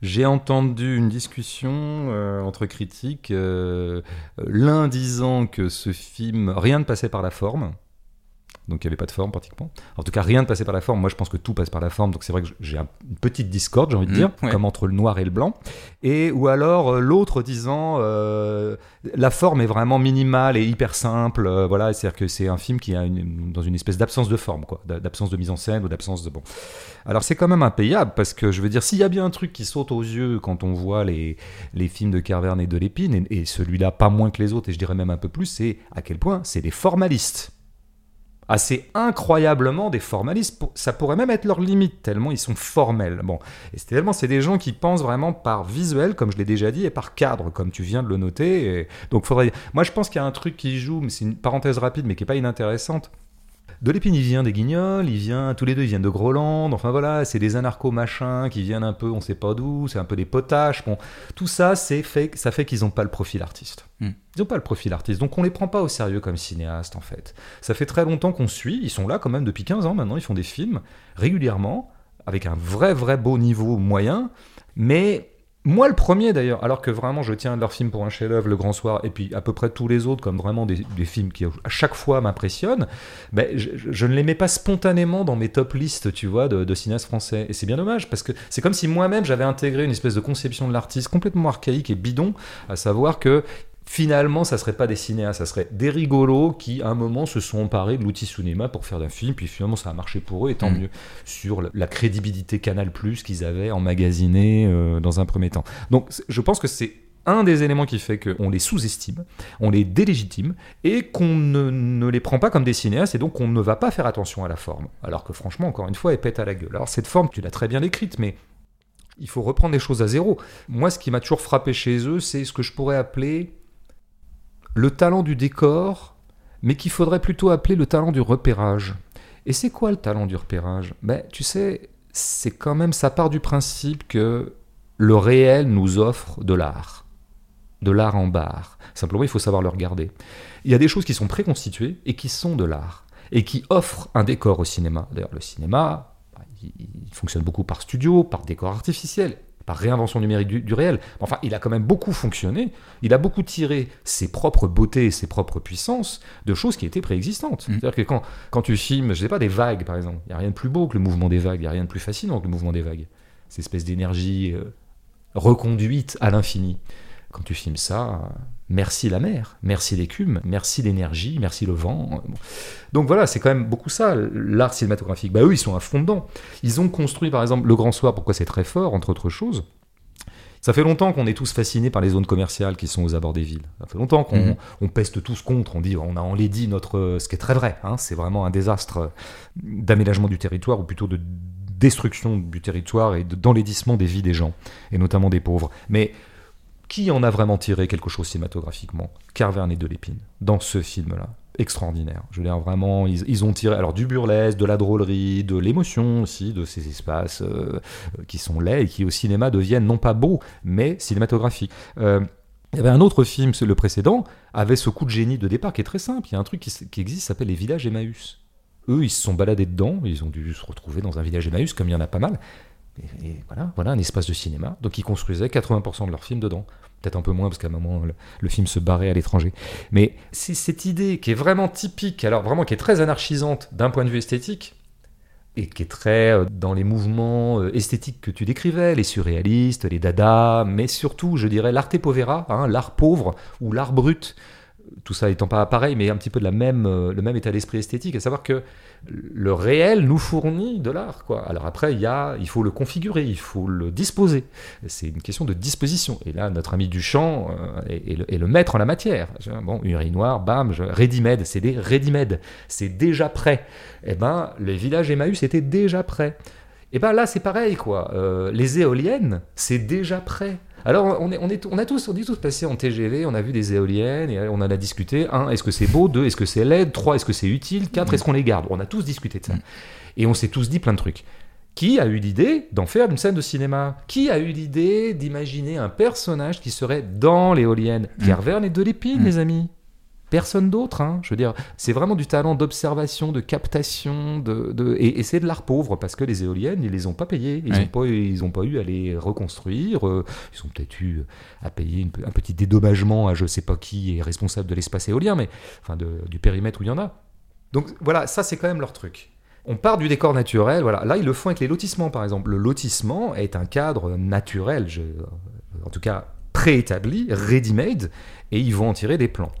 J'ai entendu une discussion entre critiques, l'un disant que ce film, rien ne passait par la forme, donc il n'y avait pas de forme pratiquement. En tout cas, rien ne passait par la forme. Moi, je pense que tout passe par la forme, donc c'est vrai que j'ai une petite discorde, j'ai envie de mmh, dire, comme entre le noir et le blanc. Et ou alors euh, l'autre disant euh, la forme est vraiment minimale et hyper simple. Euh, voilà, c'est-à-dire que c'est un film qui a une, dans une espèce d'absence de forme, quoi, d'absence de mise en scène ou d'absence de bon. Alors c'est quand même impayable parce que je veux dire, s'il y a bien un truc qui saute aux yeux quand on voit les, les films de Carverne et de Lépine, et celui-là pas moins que les autres, et je dirais même un peu plus, c'est à quel point c'est des formalistes assez incroyablement des formalistes. Ça pourrait même être leur limite, tellement ils sont formels. Bon, et c'est tellement c'est des gens qui pensent vraiment par visuel, comme je l'ai déjà dit, et par cadre, comme tu viens de le noter. Donc faudrait. Moi, je pense qu'il y a un truc qui joue, mais c'est une parenthèse rapide, mais qui est pas inintéressante. De l'épine, il vient des Guignols, il vient, tous les deux, ils viennent de Groland, enfin voilà, c'est des anarcho-machins qui viennent un peu, on sait pas d'où, c'est un peu des potaches. Bon, tout ça, c'est fait, ça fait qu'ils n'ont pas le profil artiste. Hmm. Ils n'ont pas le profil artiste, donc on les prend pas au sérieux comme cinéastes en fait. Ça fait très longtemps qu'on suit, ils sont là quand même depuis 15 ans maintenant, ils font des films régulièrement, avec un vrai, vrai beau niveau moyen, mais moi, le premier d'ailleurs, alors que vraiment je tiens leur film pour un chef-d'œuvre, Le Grand Soir, et puis à peu près tous les autres comme vraiment des, films qui à chaque fois m'impressionnent, ben, je, ne les mets pas spontanément dans mes top listes, tu vois, de cinéastes français. Et c'est bien dommage, parce que c'est comme si moi-même j'avais intégré une espèce de conception de l'artiste complètement archaïque et bidon, à savoir que finalement, ça serait pas des cinéastes, ça serait des rigolos qui, à un moment, se sont emparés de l'outil cinéma pour faire d'un film, puis finalement, ça a marché pour eux, et tant mm. mieux, sur la crédibilité Canal+, qu'ils avaient emmagasiné euh, dans un premier temps. Donc, je pense que c'est un des éléments qui fait qu'on les sous-estime, on les délégitime, et qu'on ne, les prend pas comme des cinéastes, et donc on ne va pas faire attention à la forme. Alors que franchement, encore une fois, elle pète à la gueule. Alors cette forme, tu l'as très bien écrite, mais il faut reprendre les choses à zéro. Moi, ce qui m'a toujours frappé chez eux, c'est ce que je pourrais appeler le talent du décor, mais qu'il faudrait plutôt appeler le talent du repérage. Et c'est quoi le talent du repérage? Ben, Tu sais, c'est quand même, ça part du principe que le réel nous offre de l'art. De l'art en barre. Simplement, il faut savoir le regarder. Il y a des choses qui sont préconstituées et qui sont de l'art. Et qui offrent un décor au cinéma. D'ailleurs, le cinéma, il fonctionne beaucoup par studio, par décor artificiel la réinvention numérique du, du réel. Enfin, il a quand même beaucoup fonctionné. Il a beaucoup tiré ses propres beautés et ses propres puissances de choses qui étaient préexistantes. Mm. C'est-à-dire que quand, quand tu filmes, je sais pas, des vagues, par exemple, il n'y a rien de plus beau que le mouvement des vagues, il n'y a rien de plus fascinant que le mouvement des vagues. Cette espèce d'énergie euh, reconduite à l'infini. Quand tu filmes ça, merci la mer, merci l'écume, merci l'énergie, merci le vent. Donc voilà, c'est quand même beaucoup ça, l'art cinématographique. Bah eux, ils sont à fond dedans. Ils ont construit, par exemple, Le Grand Soir, pourquoi c'est très fort, entre autres choses. Ça fait longtemps qu'on est tous fascinés par les zones commerciales qui sont aux abords des villes. Ça fait longtemps qu'on on peste tous contre. On dit, on a enlaidi notre, ce qui est très vrai. hein, c'est vraiment un désastre d'aménagement du territoire ou plutôt de destruction du territoire et de- d'enlaidissement des vies des gens et notamment des pauvres. Mais qui en a vraiment tiré quelque chose cinématographiquement? Carverne et de l'épine dans ce film-là. Extraordinaire. Je veux dire, vraiment, ils, ils ont tiré alors du burlesque, de la drôlerie, de l'émotion aussi, de ces espaces euh, euh, qui sont laids et qui au cinéma deviennent non pas beaux, mais cinématographiques. Euh, il y avait un autre film, le précédent, avait ce coup de génie de départ qui est très simple. Il y a un truc qui, qui existe, s'appelle les villages Emmaüs. Eux, ils se sont baladés dedans, ils ont dû se retrouver dans un village Emmaüs, comme il y en a pas mal. Et, voilà, voilà un espace de cinéma. Donc ils construisaient 80% de leurs films dedans. Peut-être un peu moins parce qu'à un moment le, le film se barrait à l'étranger. Mais c'est cette idée qui est vraiment typique, alors vraiment qui est très anarchisante d'un point de vue esthétique, et qui est très euh, dans les mouvements euh, esthétiques que tu décrivais, les surréalistes, les dadas, mais surtout, je dirais, l'arte povera, hein, l'art pauvre ou l'art brut. Tout ça étant pas pareil, mais un petit peu de la même, euh, le même état d'esprit esthétique, à savoir que le réel nous fournit de l'art. Quoi. Alors après, il, y a, il faut le configurer, il faut le disposer. C'est une question de disposition. Et là, notre ami Duchamp euh, est, le, maître en la matière. Bon, urinoir, bam, je- ready-made, c'est des ready-made, c'est déjà prêt. Eh ben, les villages Emmaüs étaient déjà prêts. Et ben là, c'est pareil, quoi. Euh, les éoliennes, c'est déjà prêt. Alors, on, est, on, est, on, a tous, on est tous passés en TGV, on a vu des éoliennes, et on en a discuté. Un, est-ce que c'est beau? Deux, est-ce que c'est laid Trois, est-ce que c'est utile? Quatre, est-ce qu'on les garde? On a tous discuté de ça. Mm. Et on s'est tous dit plein de trucs. Qui a eu l'idée d'en faire une scène de cinéma? Qui a eu l'idée d'imaginer un personnage qui serait dans l'éolienne? Mm. Pierre Verne et de l'épine, Mm. les amis. Personne d'autre, hein. je veux dire, c'est vraiment du talent d'observation, de captation, de, de- et, et c'est de l'art pauvre parce que les éoliennes, ils les ont pas payées, ils Ouais. ont pas, ils ont pas eu à les reconstruire, euh, ils ont peut-être eu à payer une un petit dédommagement à je sais pas qui est responsable de l'espace éolien, mais enfin de- du périmètre où il y en a. Donc voilà, ça c'est quand même leur truc. On part du décor naturel, voilà. Là, ils le font avec les lotissements, par exemple. Le lotissement est un cadre naturel, je- en tout cas préétabli, ready-made, et ils vont en tirer des plans.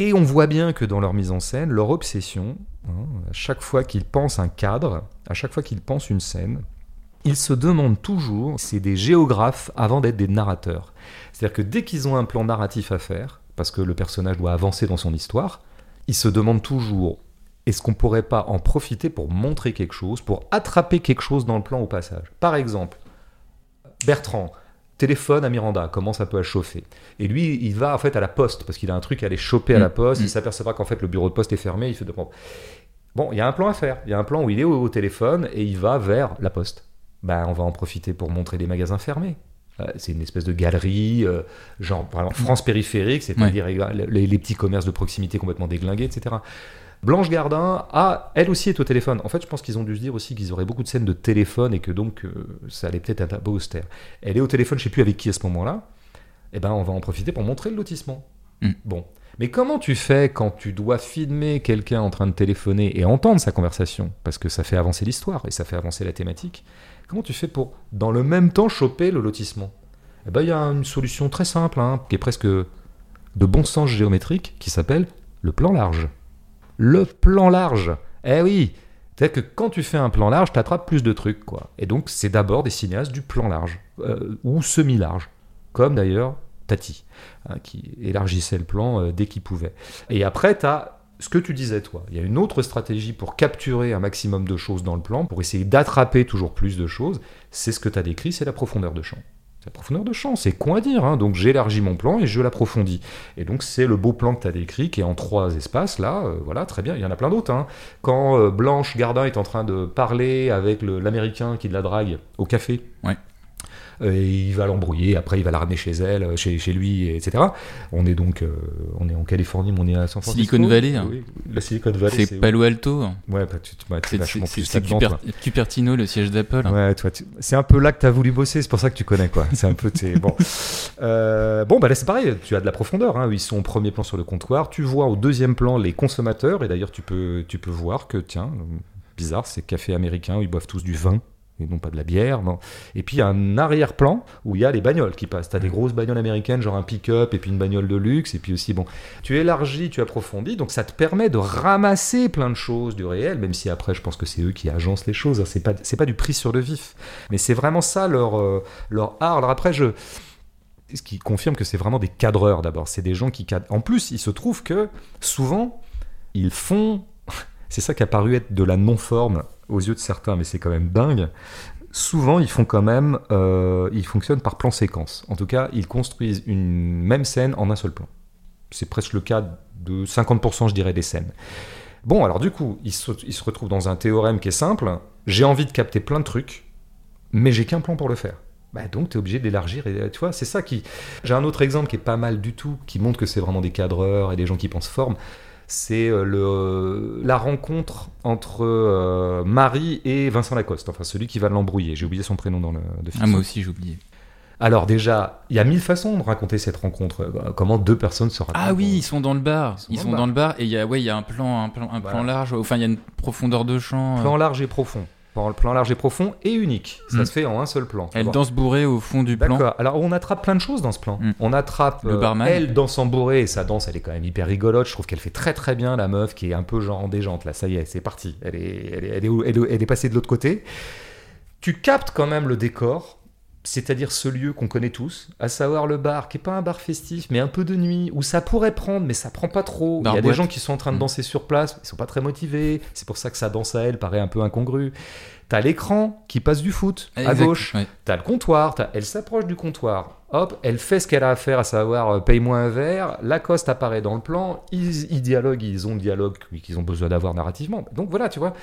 Et on voit bien que dans leur mise en scène, leur obsession, hein, à chaque fois qu'ils pensent un cadre, à chaque fois qu'ils pensent une scène, ils se demandent toujours, c'est des géographes avant d'être des narrateurs. C'est-à-dire que dès qu'ils ont un plan narratif à faire, parce que le personnage doit avancer dans son histoire, ils se demandent toujours, est-ce qu'on pourrait pas en profiter pour montrer quelque chose, pour attraper quelque chose dans le plan au passage? Par exemple, Bertrand téléphone à Miranda, commence un peu à chauffer. Et lui, il va en fait à la poste, parce qu'il a un truc à aller choper à la Mm. poste, Mm. il s'apercevra qu'en fait le bureau de poste est fermé, il fait de... Bon, il y a un plan à faire, il y a un plan où il est au, téléphone et il va vers la poste. Ben, on va en profiter pour montrer des magasins fermés. Euh, C'est une espèce de galerie, euh, genre France périphérique, c'est-à-dire les, les petits commerces de proximité complètement déglingués, etc. Blanche Gardin, a, elle aussi est au téléphone. En fait, je pense qu'ils ont dû se dire aussi qu'ils auraient beaucoup de scènes de téléphone et que donc euh, ça allait peut-être être un peu austère. Elle est au téléphone, je sais plus avec qui à ce moment-là. Eh ben, on va en profiter pour montrer le lotissement. Mm. Bon. Mais comment tu fais quand tu dois filmer quelqu'un en train de téléphoner et entendre sa conversation? Parce que ça fait avancer l'histoire et ça fait avancer la thématique. Comment tu fais pour, dans le même temps, choper le lotissement? Eh ben, il y a une solution très simple, hein, qui est presque de bon sens géométrique, qui s'appelle le plan large. Le plan large Eh oui C'est-à-dire que quand tu fais un plan large, tu attrapes plus de trucs, quoi. Et donc, c'est d'abord des cinéastes du plan large, euh, ou semi-large, comme d'ailleurs Tati, hein, qui élargissait le plan euh, dès qu'il pouvait. Et après, tu as ce que tu disais, toi. Il y a une autre stratégie pour capturer un maximum de choses dans le plan, pour essayer d'attraper toujours plus de choses. C'est ce que tu as décrit, c'est la profondeur de champ. Profondeur de champ, c'est con à dire. hein. Donc j'élargis mon plan et je l'approfondis. Et donc c'est le beau plan que tu as décrit, qui est en trois espaces, là. euh, voilà, très bien. Il y en a plein d'autres. hein. Quand euh, Blanche Gardin est en train de parler avec l'Américain qui la drague au café, Ouais. Euh, et il va l'embrouiller, après il va la ramener chez elle, euh, chez, chez lui, etc. On est donc euh, on est en Californie, mais on est à San Francisco. Silicon Valley, hein. Oui, la Silicon Valley. C'est Palo Alto. Ouais, bah, tu, tu- bah, t'es C'est. Cupertino, le siège d'Apple. Ouais, toi, tu- c'est un peu là que tu as voulu bosser, c'est pour ça que tu connais quoi. C'est un peu tes... bon. [laughs] Euh, bon, bah là c'est pareil, tu as de la profondeur. Hein. Ils sont au premier plan sur le comptoir. Tu vois au deuxième plan les consommateurs, et d'ailleurs tu peux, tu peux voir que, tiens, bizarre, c'est café américain ils boivent tous du vin. Et non pas de la bière. bon. Et puis il y a un arrière-plan où il y a les bagnoles qui passent. Tu as des grosses bagnoles américaines, genre un pick-up et puis une bagnole de luxe. Et puis aussi, bon, tu élargis, tu approfondis. Donc ça te permet de ramasser plein de choses du réel, même si après je pense que c'est eux qui agencent les choses. hein. C'est pas, c'est pas du prix sur le vif. Mais c'est vraiment ça leur, euh, leur art. Alors après, je. Ce qui confirme que c'est vraiment des cadreurs d'abord. C'est des gens qui cadrent. En plus, il se trouve que souvent, ils font. [laughs] C'est ça qui a paru être de la non-forme aux yeux de certains, mais c'est quand même dingue. Souvent, ils font quand même. euh, ils fonctionnent par plan séquence. En tout cas, ils construisent une même scène en un seul plan. C'est presque le cas de 50%, je dirais, des scènes. Bon, alors du coup, ils se, retrouvent dans un théorème qui est simple. J'ai envie de capter plein de trucs, mais j'ai qu'un plan pour le faire. Bah donc, tu es obligé d'élargir. Et tu vois, c'est ça qui. J'ai un autre exemple qui est pas mal du tout, qui montre que c'est vraiment des cadreurs et des gens qui pensent forme. C'est euh, le, la rencontre entre euh, Marie et Vincent Lacoste, enfin celui qui va l'embrouiller. J'ai oublié son prénom dans le de Ah, fiction. moi aussi, j'ai oublié. Alors déjà, il y a mille façons de raconter cette rencontre. Euh, Comment deux personnes se racontent Ah oui, ils sont dans le bar. Ils sont Ils dans sont le dans le bar et il y a, ouais, il y a un plan, un plan, un Voilà. plan large. Enfin, il y a une profondeur de champ. euh. Plan large et profond. Plan, plan large et profond et unique. Ça Mm. se fait en un seul plan. Elle danse bourrée au fond du plan. D'accord. Alors on attrape plein de choses dans ce plan. Mm. On attrape Le euh, barman. elle danse en bourrée et sa danse elle est quand même hyper rigolote. Je trouve qu'elle fait très très bien la meuf qui est un peu genre en déjante là. Ça y est, c'est parti. Elle est, elle est, elle est, elle est- elle est passée de l'autre côté. Tu captes quand même le décor. C'est-à-dire ce lieu qu'on connaît tous, à savoir le bar, qui est pas un bar festif, mais un peu de nuit, où ça pourrait prendre, mais ça prend pas trop. Bar Il y a des gens qui sont en train de Mm. danser sur place, ils sont pas très motivés. C'est pour ça que sa danse à elle paraît un peu incongrue. T'as l'écran qui passe du foot à Exact, gauche. ouais. T'as le comptoir, t'as- elle s'approche du comptoir, hop, elle fait ce qu'elle a à faire, à savoir euh, paye-moi un verre, Lacoste apparaît dans le plan, ils, ils dialoguent, ils ont le dialogue qu'ils ont besoin d'avoir narrativement. Donc voilà, tu vois,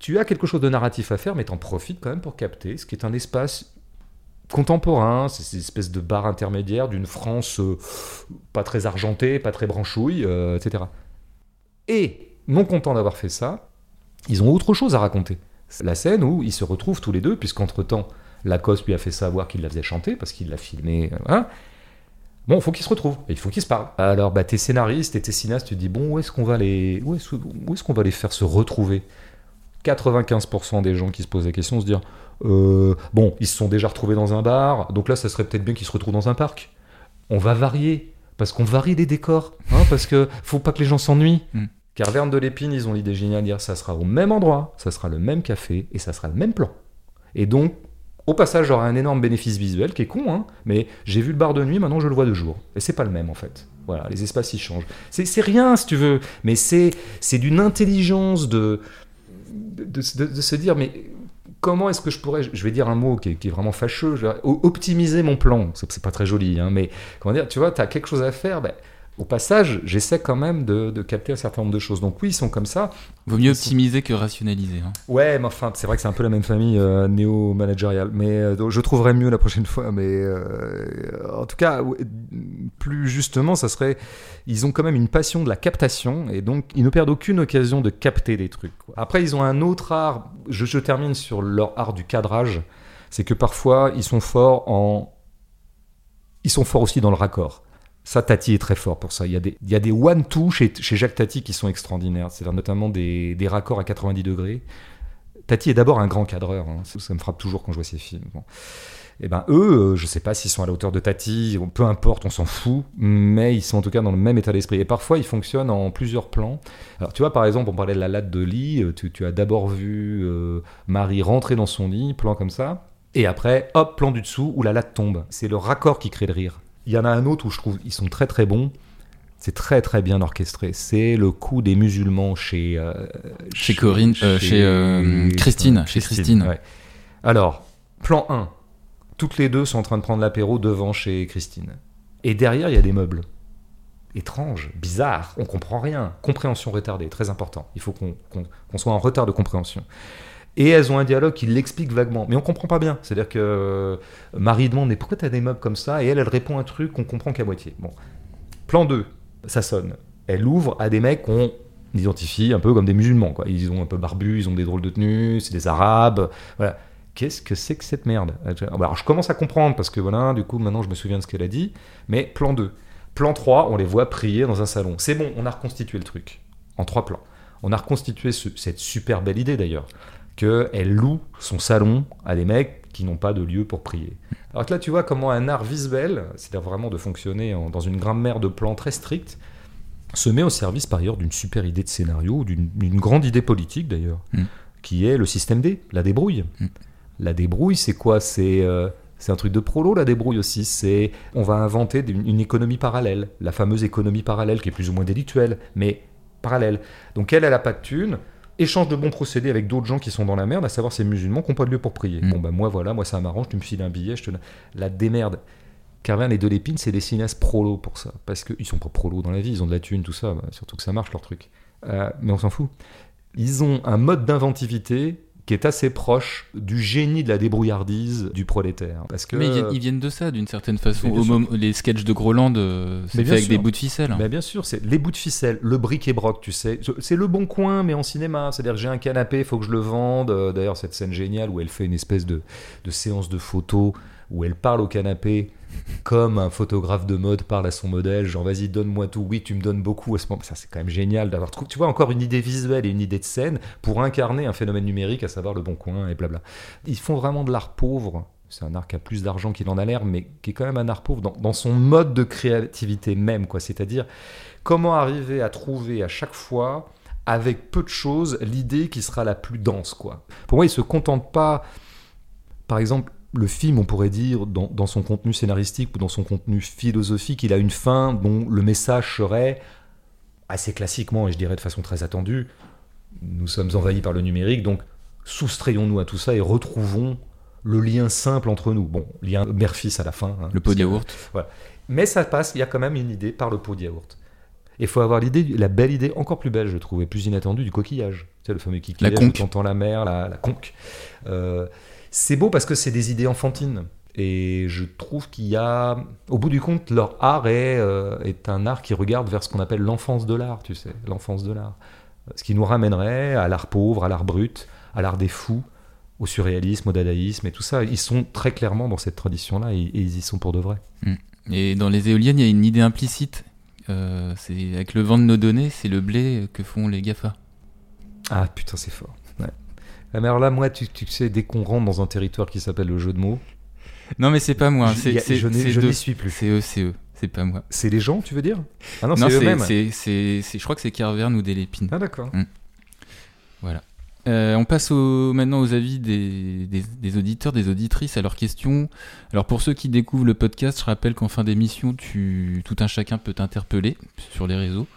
tu as quelque chose de narratif à faire, mais t'en profites quand même pour capter ce qui est un espace contemporain, c'est cette espèce de bar intermédiaire d'une France euh, pas très argentée, pas très branchouille, euh, etc. Et, non content d'avoir fait ça, ils ont autre chose à raconter. La scène où ils se retrouvent tous les deux, puisqu'entre-temps, Lacoste lui a fait savoir qu'il la faisait chanter, parce qu'il l'a filmé. voilà. Bon, il faut qu'ils se retrouvent, et il faut qu'ils se parlent. Alors, bah, t'es scénariste et t'es cinéaste, tu dis, bon, où qu'on va les, où est-ce qu'on va les faire se retrouver? 95% des gens qui se posent la question se dire, euh, bon, ils se sont déjà retrouvés dans un bar, donc là, ça serait peut-être bien qu'ils se retrouvent dans un parc. On va varier, parce qu'on varie les décors, hein, [laughs] parce que faut pas que les gens s'ennuient. Mm. Car Verne de l'Épine, ils ont l'idée géniale de dire ça sera au même endroit, ça sera le même café et ça sera le même plan. Et donc, au passage, j'aurai un énorme bénéfice visuel qui est con, hein, mais j'ai vu le bar de nuit, maintenant je le vois de jour. Et c'est pas le même en fait. Voilà, les espaces ils changent. C'est c'est rien si tu veux, mais c'est c'est d'une intelligence de de, se dire, mais comment est-ce que je pourrais, je vais dire un mot qui est, vraiment fâcheux, je optimiser mon plan. C'est c'est pas très joli, hein, mais comment dire, tu vois, tu as quelque chose à faire, ben, au passage, j'essaie quand même de, de capter un certain nombre de choses. Donc oui, ils sont comme ça. Vaut mieux sont- optimiser que rationaliser. hein. Ouais, mais enfin, c'est vrai que c'est un peu la même famille euh, néo-managériale. Mais euh, je trouverai mieux la prochaine fois. Mais euh, en tout cas, plus justement, ça serait. Ils ont quand même une passion de la captation et donc ils ne perdent aucune occasion de capter des trucs. quoi. Après, ils ont un autre art. Je, je termine sur leur art du cadrage. C'est que parfois, ils sont forts en. Ils sont forts aussi dans le raccord. Ça, Tati est très fort pour ça. Il y a des, il y a des one-two chez, chez Jacques Tati qui sont extraordinaires. C'est-à-dire notamment des, des raccords à 90 degrés. Tati est d'abord un grand cadreur. hein. Ça, me frappe toujours quand je vois ses films. Bon. Et ben eux, euh, je sais pas s'ils sont à la hauteur de Tati, peu importe, on s'en fout, mais ils sont en tout cas dans le même état d'esprit. Et parfois, ils fonctionnent en plusieurs plans. Alors, tu vois, par exemple, on parlait de la latte de lit. euh, Tu, tu as d'abord vu euh, Marie rentrer dans son lit, plan comme ça, et après, hop, plan du dessous où la latte tombe. C'est le raccord qui crée le rire. Il y en a un autre où je trouve ils sont très très bons. C'est très très bien orchestré. C'est le coup des musulmans chez euh, Chez Corinne, euh, chez, euh, Christine, chez Christine. ouais. Alors, plan 1. Toutes les deux sont en train de prendre l'apéro devant chez Christine. Et derrière, il y a des meubles. Étrange, bizarre, on comprend rien. Compréhension retardée, très important. Il faut qu'on soit en retard de compréhension. Et elles ont un dialogue qui l'explique vaguement. Mais on comprend pas bien. C'est-à-dire que euh, Marie demande Mais pourquoi tu as des meubles comme ça? Et elle, elle répond un truc qu'on comprend qu'à moitié. Bon. Plan 2, ça sonne. Elle ouvre à des mecs qu'on identifie un peu comme des musulmans. Ils ont un peu barbu, ils ont des drôles de tenues, c'est des arabes. Qu'est-ce que c'est que cette merde? Alors je commence à comprendre parce que voilà, du coup maintenant je me souviens de ce qu'elle a dit. Mais plan 2. Plan 3, on les voit prier dans un salon. C'est bon, on a reconstitué le truc en trois plans. On a reconstitué cette super belle idée d'ailleurs, qu'elle loue son salon à des mecs qui n'ont pas de lieu pour prier. Alors que là, tu vois comment un art visuel, c'est-à-dire vraiment de fonctionner en- dans une grammaire de plans très stricte, se met au service par ailleurs d'une super idée de scénario, d'une d'une grande idée politique d'ailleurs, Mm. qui est le système D, la débrouille. Mm. La débrouille, c'est quoi? C'est euh, c'est un truc de prolo, la débrouille aussi. C'est on va inventer une, économie parallèle, la fameuse économie parallèle qui est plus ou moins délictuelle, mais parallèle. Donc elle, elle a pas de thunes, échange de bons procédés avec d'autres gens qui sont dans la merde, à savoir ces musulmans qui n'ont pas de lieu pour prier. Mm. Bon bah moi voilà, moi ça m'arrange, tu me files un billet, je te la démerde. Carverne et Delépine, c'est des cinéastes prolo pour ça. Parce qu'ils sont pas prolo dans la vie, ils ont de la thune, tout ça. bah, surtout que ça marche leur truc. Euh, mais on s'en fout. Ils ont un mode d'inventivité qui est assez proche du génie de la débrouillardise du prolétaire. Parce que, Mais ils viennent, de ça, d'une certaine façon. Mais Au moment- les sketchs de Groland, euh, Mais c'est fait avec sûr. des bouts de ficelle. hein. Bah, bien sûr, c'est les bouts de ficelle, le bric et broc, tu sais. C'est le bon coin, mais en cinéma. C'est-à-dire que j'ai un canapé, il faut que je le vende. Euh, D'ailleurs, cette scène géniale où elle fait une espèce de, de séance de photos, où elle parle au canapé comme un photographe de mode parle à son modèle, genre vas-y donne-moi tout, oui tu me donnes beaucoup à ce moment. Ça c'est quand même génial d'avoir tu vois encore une idée visuelle et une idée de scène pour incarner un phénomène numérique, à savoir le bon coin et blabla. Ils font vraiment de l'art pauvre. C'est un art qui a plus d'argent qu'il en a l'air, mais qui est quand même un art pauvre dans, dans son mode de créativité même, quoi. C'est-à-dire comment arriver à trouver à chaque fois, avec peu de choses, l'idée qui sera la plus dense, quoi. Pour moi, ils se contentent pas, par exemple, le film, on pourrait dire, dans, dans son contenu scénaristique ou dans son contenu philosophique, il a une fin dont le message serait assez classiquement, et je dirais de façon très attendue, nous sommes envahis par le numérique, donc soustrayons-nous à tout ça et retrouvons le lien simple entre nous. Bon, lien mère-fils à la fin. hein, Le pot de yaourt. mais ça passe, il y a quand même une idée par le pot de yaourt. Il faut avoir l'idée, la belle idée, encore plus belle, je trouve, et plus inattendue, du coquillage. Tu sais, le fameux coquillage, conque. où t'entends la mer, la, la conque. Euh, c'est beau parce que c'est des idées enfantines. Et je trouve qu'il y a, au bout du compte, leur art est, euh, est un art qui regarde vers ce qu'on appelle l'enfance de l'art, tu sais, l'enfance de l'art. Ce qui nous ramènerait à l'art pauvre, à l'art brut, à l'art des fous, au surréalisme, au dadaïsme et tout ça. Ils sont très clairement dans cette tradition-là et, et ils y sont pour de vrai. Et dans les éoliennes, il y a une idée implicite. Euh, c'est avec le vent de nos données, c'est le blé que font les GAFA. Ah putain, c'est fort. Ah, Mais alors là, moi, tu, tu sais, dès qu'on rentre dans un territoire qui s'appelle le jeu de mots, Non, mais c'est pas moi. je- C'est je n'y suis plus. C'est eux, c'est eux. C'est pas moi. C'est les gens, tu veux dire? Ah non, Non, c'est eux-mêmes. je crois que c'est Carverne ou Delépine. Ah d'accord. Euh, on passe au- maintenant aux avis des, des- des auditeurs, des auditrices, à leurs questions. Alors pour ceux qui découvrent le podcast, je rappelle qu'en fin d'émission, tout un chacun peut t'interpeller sur les réseaux,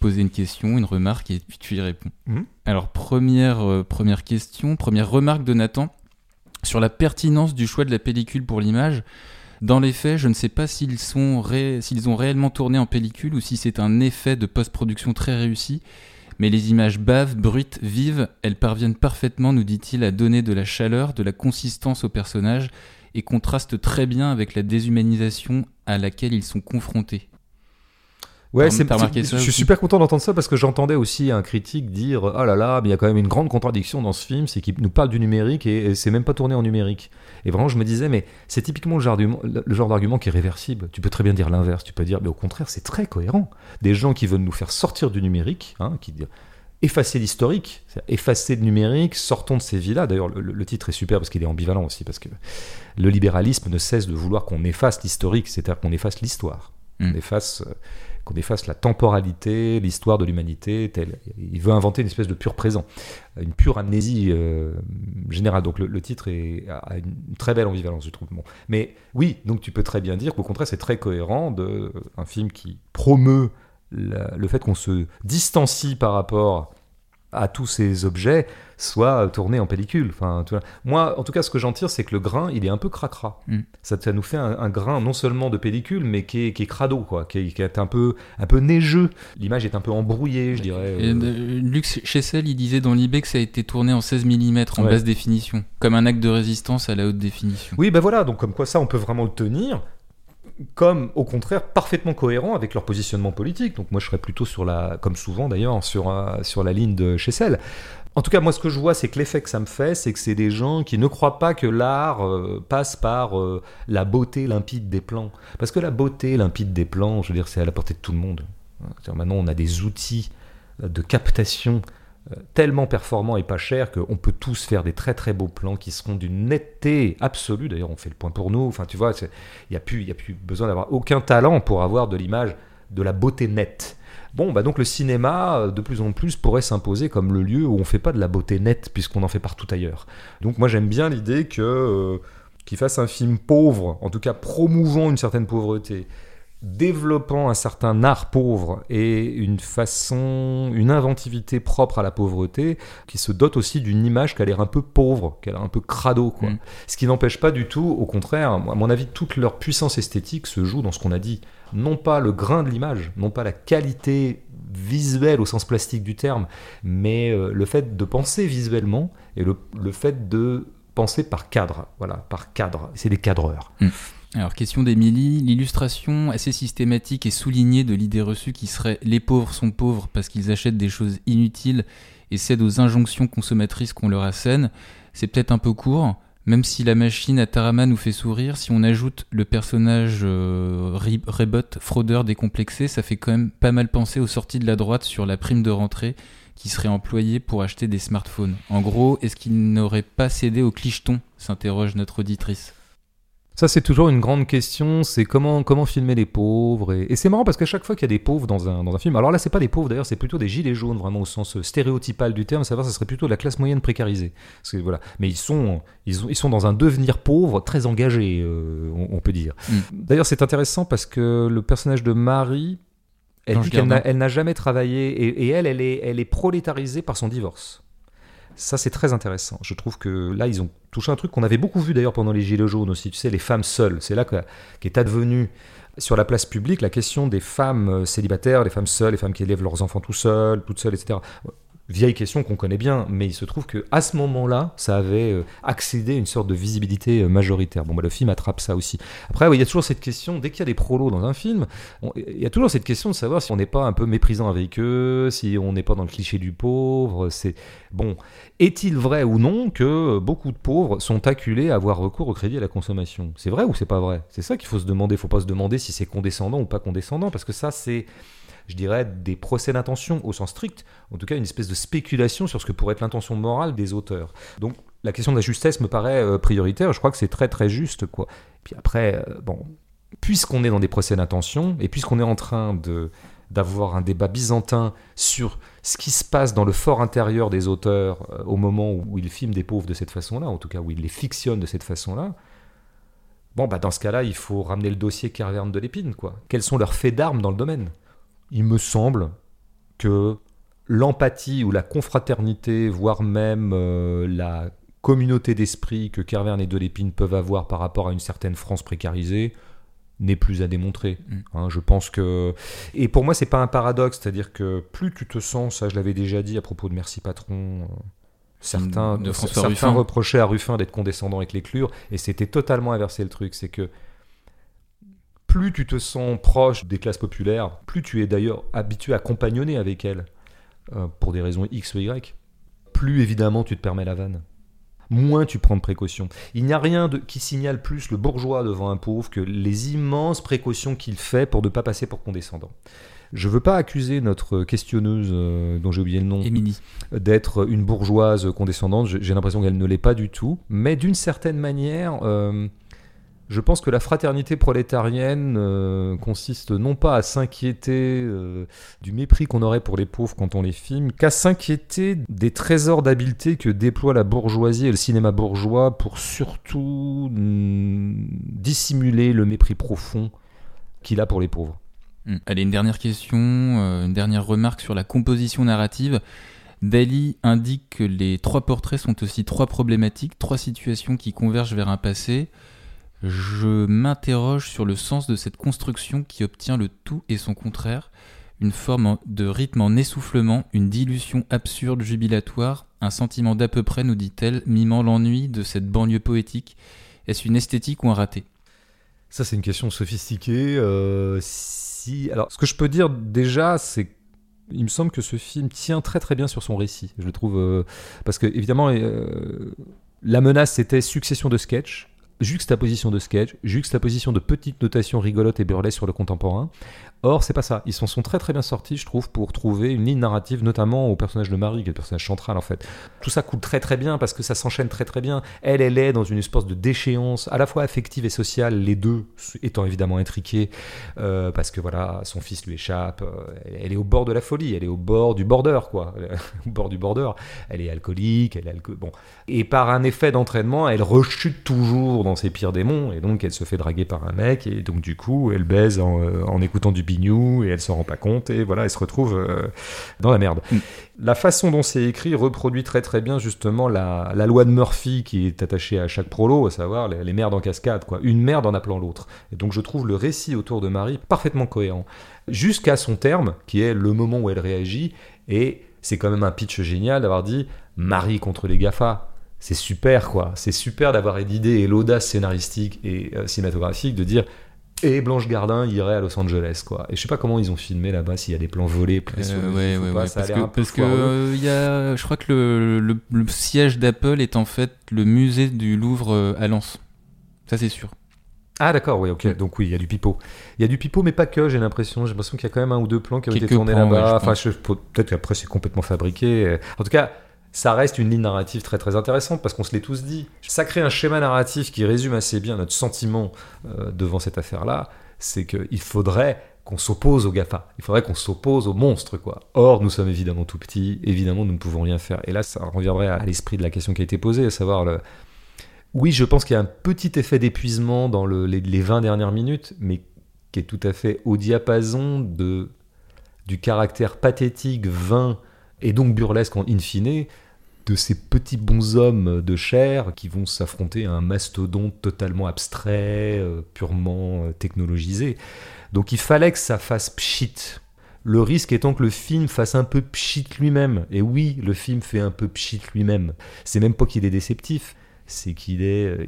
poser une question, une remarque, et puis tu y réponds. Mhm. Alors première, euh, première question, première remarque de Nathan sur la pertinence du choix de la pellicule pour l'image. Dans les faits, je ne sais pas s'ils, sont ré- s'ils ont réellement tourné en pellicule ou si c'est un effet de post-production très réussi. Mais les images baves, brutes, vives, elles parviennent parfaitement, nous dit-il, à donner de la chaleur, de la consistance aux personnages et contrastent très bien avec la déshumanisation à laquelle ils sont confrontés. Ouais, c'est, je suis super content d'entendre ça parce que j'entendais aussi un critique dire Oh là là, mais il y a quand même une grande contradiction dans ce film, c'est qu'il nous parle du numérique et, et c'est même pas tourné en numérique. Et vraiment, je me disais, mais c'est typiquement le genre, d'argument- le genre d'argument qui est réversible. Tu peux très bien dire l'inverse, tu peux dire, mais au contraire, c'est très cohérent. Des gens qui veulent nous faire sortir du numérique, hein, qui disent effacer l'historique, effacer le numérique, sortons de ces vies-là. D'ailleurs, le, le titre est super parce qu'il est ambivalent aussi, parce que le libéralisme ne cesse de vouloir qu'on efface l'historique, c'est-à-dire qu'on efface l'histoire, Mm. qu'on efface, euh, qu'on efface la temporalité, l'histoire de l'humanité. telle. Il veut inventer une espèce de pur présent, une pure amnésie euh, générale. Donc le, titre est, a une très belle ambivalence, je trouve. Mais oui, donc tu peux très bien dire qu'au contraire, c'est très cohérent de euh, film qui promeut le fait qu'on se distancie par rapport à tous ces objets soit tourné en pellicule. Enfin, tu vois. Moi, en tout cas, ce que j'en tire, c'est que le grain, il est un peu cracra. Mm. Ça, ça nous fait un, un grain non seulement de pellicule, mais qui est, qui est crado, quoi, qui est, qui est un peu, un peu neigeux. L'image est un peu embrouillée, je dirais. Et, Euh, euh, Lux Chessel, il disait dans l'IB que ça a été tourné en 16 mm en Ouais. basse définition, comme un acte de résistance à la haute définition. Oui, ben voilà, donc comme quoi ça, on peut vraiment le tenir, comme au contraire parfaitement cohérent avec leur positionnement politique. Donc moi, je serais plutôt sur la, comme souvent d'ailleurs, sur, euh, sur la ligne de Chessel. En tout cas, moi, ce que je vois, c'est que l'effet que ça me fait, c'est que c'est des gens qui ne croient pas que l'art euh, passe par euh, la beauté limpide des plans. Parce que la beauté limpide des plans, je veux dire, c'est à la portée de tout le monde. Maintenant, on a des outils de captation tellement performants et pas chers qu'on peut tous faire des très très beaux plans qui seront d'une netteté absolue. D'ailleurs, on fait le point pour nous. Enfin, tu vois, il n'y a, plus- besoin d'avoir aucun talent pour avoir de l'image de la beauté nette. Bon, bah donc le cinéma, euh, de plus en plus, pourrait s'imposer comme le lieu où on fait pas de la beauté nette, puisqu'on en fait partout ailleurs. Donc moi j'aime bien l'idée que euh, qu'il fasse un film pauvre, en tout cas promouvant une certaine pauvreté, développant un certain art pauvre et une façon, une inventivité propre à la pauvreté, qui se dote aussi d'une image qui a l'air un peu pauvre, qui a l'air un peu crado, quoi. Mm. Ce qui n'empêche pas du tout, au contraire, à mon avis, toute leur puissance esthétique se joue dans ce qu'on a dit. Non pas le grain de l'image, non pas la qualité visuelle au sens plastique du terme, mais euh, le fait de penser visuellement et le, le fait de penser par cadre. Voilà, par cadre. C'est des cadreurs. Alors, question d'Émilie, l'illustration assez systématique et soulignée de l'idée reçue qui serait les pauvres sont pauvres parce qu'ils achètent des choses inutiles et cèdent aux injonctions consommatrices qu'on leur assène, c'est peut-être un peu court, même si la machine à Tarama nous fait sourire, si on ajoute le personnage euh, Rebot, fraudeur décomplexé, ça fait quand même pas mal penser aux sorties de la droite sur la prime de rentrée qui serait employée pour acheter des smartphones. En gros, est-ce qu'il n'aurait pas cédé au clicheton? s'interroge notre auditrice. Ça, c'est toujours une grande question, c'est comment, comment filmer les pauvres. Et, et c'est marrant parce qu'à chaque fois qu'il y a des pauvres dans un, dans un film, alors là, c'est pas des pauvres d'ailleurs, c'est plutôt des gilets jaunes, vraiment au sens euh, stéréotypal du terme, savoir ça serait plutôt de la classe moyenne précarisée. Parce que, voilà. Mais ils sont, ils, ont- ils sont dans un devenir pauvre très engagé, euh, on, on peut dire. Mm. D'ailleurs, c'est intéressant parce que le personnage de Marie, elle dit qu'elle n'a jamais travaillé et, et elle, elle est, elle est prolétarisée par son divorce. Ça, c'est très intéressant. Je trouve que là, ils ont touché un truc qu'on avait beaucoup vu d'ailleurs pendant les Gilets jaunes aussi. Tu sais, les femmes seules. C'est là que- qu'est advenue sur la place publique la question des femmes euh, célibataires, les femmes seules, les femmes qui élèvent leurs enfants tout seuls, toutes seules, etc. Vieille question qu'on connaît bien, mais il se trouve que à ce moment-là, ça avait euh, accédé à une sorte de visibilité euh, majoritaire. Bon, bah, le film attrape ça aussi. Après, il y a toujours cette question, dès qu'il y a des prolos dans un film, il y a toujours cette question de savoir si on n'est pas un peu méprisant avec eux, si on n'est pas dans le cliché du pauvre. C'est bon. Est-il vrai ou non que beaucoup de pauvres sont acculés à avoir recours au crédit à la consommation? C'est vrai ou c'est pas vrai? C'est ça qu'il faut se demander. Il faut pas se demander si c'est condescendant ou pas condescendant, parce que ça, c'est, je dirais, des procès d'intention au sens strict. En tout cas, une espèce de spéculation sur ce que pourrait être l'intention morale des auteurs. Donc, la question de la justesse me paraît euh, prioritaire. Je crois que c'est très très juste, quoi. Puis après, euh, bon, puisqu'on est dans des procès d'intention et puisqu'on est en train de d'avoir un débat byzantin sur ce qui se passe dans le fort intérieur des auteurs euh, au moment où ils filment des pauvres de cette façon-là, en tout cas où ils les fictionnent de cette façon-là. Bon, bah dans ce cas-là, il faut ramener le dossier Carverne de l'épine, quoi. Quels sont leurs faits d'armes dans le domaine? Il me semble que l'empathie ou la confraternité, voire même euh, la communauté d'esprit que Carverne et Delépine peuvent avoir par rapport à une certaine France précarisée n'est plus à démontrer. Mm. Hein, je pense que et pour moi c'est pas un paradoxe, c'est-à-dire que plus tu te sens, ça je l'avais déjà dit à propos de Merci Patron. euh, Certains, De François certains Ruffin. reprochaient à Ruffin d'être condescendant avec les clures, et c'était totalement inversé le truc. C'est que plus tu te sens proche des classes populaires, plus tu es d'ailleurs habitué à compagnonner avec elles, euh, pour des raisons X ou Y, plus évidemment tu te permets la vanne. Moins tu prends de précautions. Il n'y a rien de, qui signale plus le bourgeois devant un pauvre que les immenses précautions qu'il fait pour ne pas passer pour condescendant. Je veux pas accuser notre questionneuse, euh, dont j'ai oublié le nom, d'être une bourgeoise condescendante. J'ai j'ai l'impression qu'elle ne l'est pas du tout. Mais d'une certaine manière, euh, je pense que la fraternité prolétarienne euh, consiste non pas à s'inquiéter euh, du mépris qu'on aurait pour les pauvres quand on les filme, qu'à s'inquiéter des trésors d'habileté que déploie la bourgeoisie et le cinéma bourgeois pour surtout mm, dissimuler le mépris profond qu'il a pour les pauvres. Hmm. Allez, une dernière question, euh, une dernière remarque sur la composition narrative. Dali indique que les trois portraits sont aussi trois problématiques, trois situations qui convergent vers un passé. Je m'interroge sur le sens de cette construction qui obtient le tout et son contraire, une forme de rythme en essoufflement, une dilution absurde jubilatoire, un sentiment d'à peu près, nous dit-elle, mimant l'ennui de cette banlieue poétique. Est-ce une esthétique ou un raté? Ça, c'est une question sophistiquée. euh, si... Ce que je peux dire déjà, c'est il me semble que ce film tient très très bien sur son récit. Je le trouve euh, parce que évidemment euh, la menace c'était succession de sketchs, juxtaposition de sketchs, juxtaposition de petites notations rigolotes et burlesques sur le contemporain. Or, c'est pas ça. Ils s'en sont très très bien sortis, je trouve, pour trouver une ligne narrative, notamment au personnage de Marie, qui est le personnage central en fait. Tout ça coule très très bien parce que ça s'enchaîne très très bien. Elle, elle est dans une espèce de déchéance, à la fois affective et sociale, les deux étant évidemment intriqués, euh, parce que voilà, son fils lui échappe. euh, elle est au bord de la folie, elle est au bord du border, quoi. [laughs] au bord du border. Elle est alcoolique, elle est alco- bon. Et par un effet d'entraînement, elle rechute toujours dans ses pires démons, et donc elle se fait draguer par un mec, et donc du coup, elle baise en, euh, en écoutant du bignou, et elle s'en rend pas compte, et voilà, elle se retrouve euh, dans la merde. Mm. La façon dont c'est écrit reproduit très très bien justement la, la loi de Murphy qui est attachée à chaque prolo, à savoir les, les merdes en cascade, quoi. Une merde en appelant l'autre. Et donc je trouve le récit autour de Marie parfaitement cohérent. Jusqu'à son terme, qui est le moment où elle réagit, et c'est quand même un pitch génial d'avoir dit Marie contre les GAFA. C'est super quoi, c'est super d'avoir l'idée et l'audace scénaristique et euh, cinématographique de dire et Blanche Gardin irait à Los Angeles quoi. Et je sais pas comment ils ont filmé là-bas, s'il y a des plans volés, Euh, ouais, ouais, pas, ouais, ça parce que, parce que euh, il y a, je crois que le, le- le siège d'Apple est en fait le musée du Louvre euh, à Lens. Ça c'est sûr. Ah d'accord, oui, ok. Donc oui, il y a du pipeau. Il y a du pipeau, mais pas que, j'ai l'impression. J'ai l'impression qu'il y a quand même un ou deux plans qui ont été tournés ouais, là-bas. je enfin, peut-être qu'après c'est complètement fabriqué. En tout cas, ça reste une ligne narrative très très intéressante parce qu'on se l'est tous dit. Ça crée un schéma narratif qui résume assez bien notre sentiment euh, devant cette affaire-là. C'est qu'il faudrait qu'on s'oppose aux GAFA. Il faudrait qu'on s'oppose aux monstres, quoi. Or, nous sommes évidemment tout petits. Évidemment, nous ne pouvons rien faire. Et là, ça reviendrait à l'esprit de la question qui a été posée, à savoir le, oui, je pense qu'il y a un petit effet d'épuisement dans le- les, les 20 dernières minutes, mais qui est tout à fait au diapason de, du caractère pathétique, vain et donc burlesque en in fine de ces petits bonshommes de chair qui vont s'affronter à un mastodonte totalement abstrait, euh, purement euh, technologisé. Donc il fallait que ça fasse pchit. Le risque étant que le film fasse un peu pchit lui-même. Et oui, le film fait un peu pchit lui-même. C'est même pas qu'il est déceptif, c'est qu'il est, euh,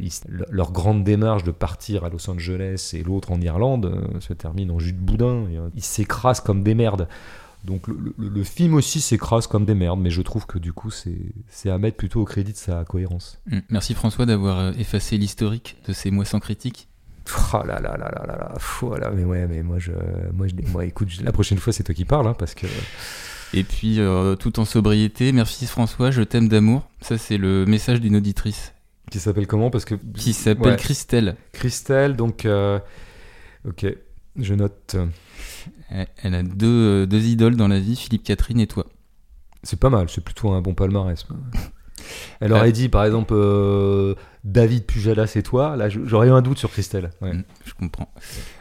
leur grande démarche de partir à Los Angeles et l'autre en Irlande se termine en jus de boudin. ils s'écrasent comme des merdes. Donc le, le- le film aussi s'écrase comme des merdes, mais je trouve que du coup c'est à mettre plutôt au crédit de sa cohérence. Mm. Merci François d'avoir euh, effacé l'historique de ces mois sans critique. Oh là là là là là là, voilà, mais ouais, mais moi je, moi, je, moi écoute, je- la prochaine fois c'est toi qui parles, hein, parce que Et puis euh, tout en sobriété, merci François, je t'aime d'amour. Ça c'est le message d'une auditrice qui s'appelle comment Parce que qui s'appelle Ouais. Christelle. Christelle, donc euh, ok, je note. Elle- a deux, euh, deux idoles dans la vie, Philippe Catherine et toi. C'est pas mal, c'est plutôt un bon palmarès. Elle aurait dit par exemple euh, David Pujadas et toi, là j'aurais eu un doute sur Christelle. Ouais. Mm, Je comprends.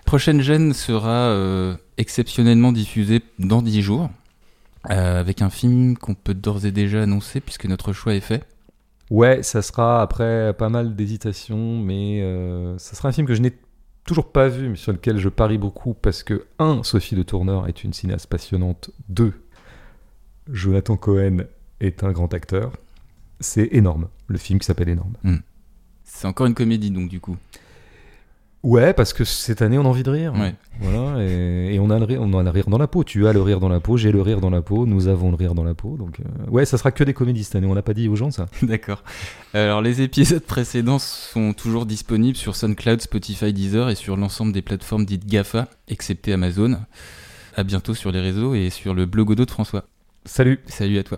Prochaine gêne sera euh, exceptionnellement diffusée dans 10 jours, euh, avec un film qu'on peut d'ores et déjà annoncer puisque notre choix est fait. Ouais, ça sera après pas mal d'hésitations, mais euh, ça sera un film que je n'ai toujours pas vu, mais sur lequel je parie beaucoup parce que, un, Sophie de Tourneur est une cinéaste passionnante, deux, Jonathan Cohen est un grand acteur. C'est énorme, le film qui s'appelle Énorme. C'est encore une comédie donc du coup. Ouais, parce que cette année on a envie de rire. Ouais. Voilà, et, et on, a le rire, on a le rire dans la peau. Tu as le rire dans la peau, j'ai le rire dans la peau, nous avons le rire dans la peau. Donc, euh, ouais, ça sera que des comédies cette année. On n'a pas dit aux gens ça. [laughs] D'accord. Alors les épisodes précédents sont toujours disponibles sur SoundCloud, Spotify, Deezer et sur l'ensemble des plateformes dites GAFA, excepté Amazon. À bientôt sur les réseaux et sur le blogodo de François. Salut Salut à toi.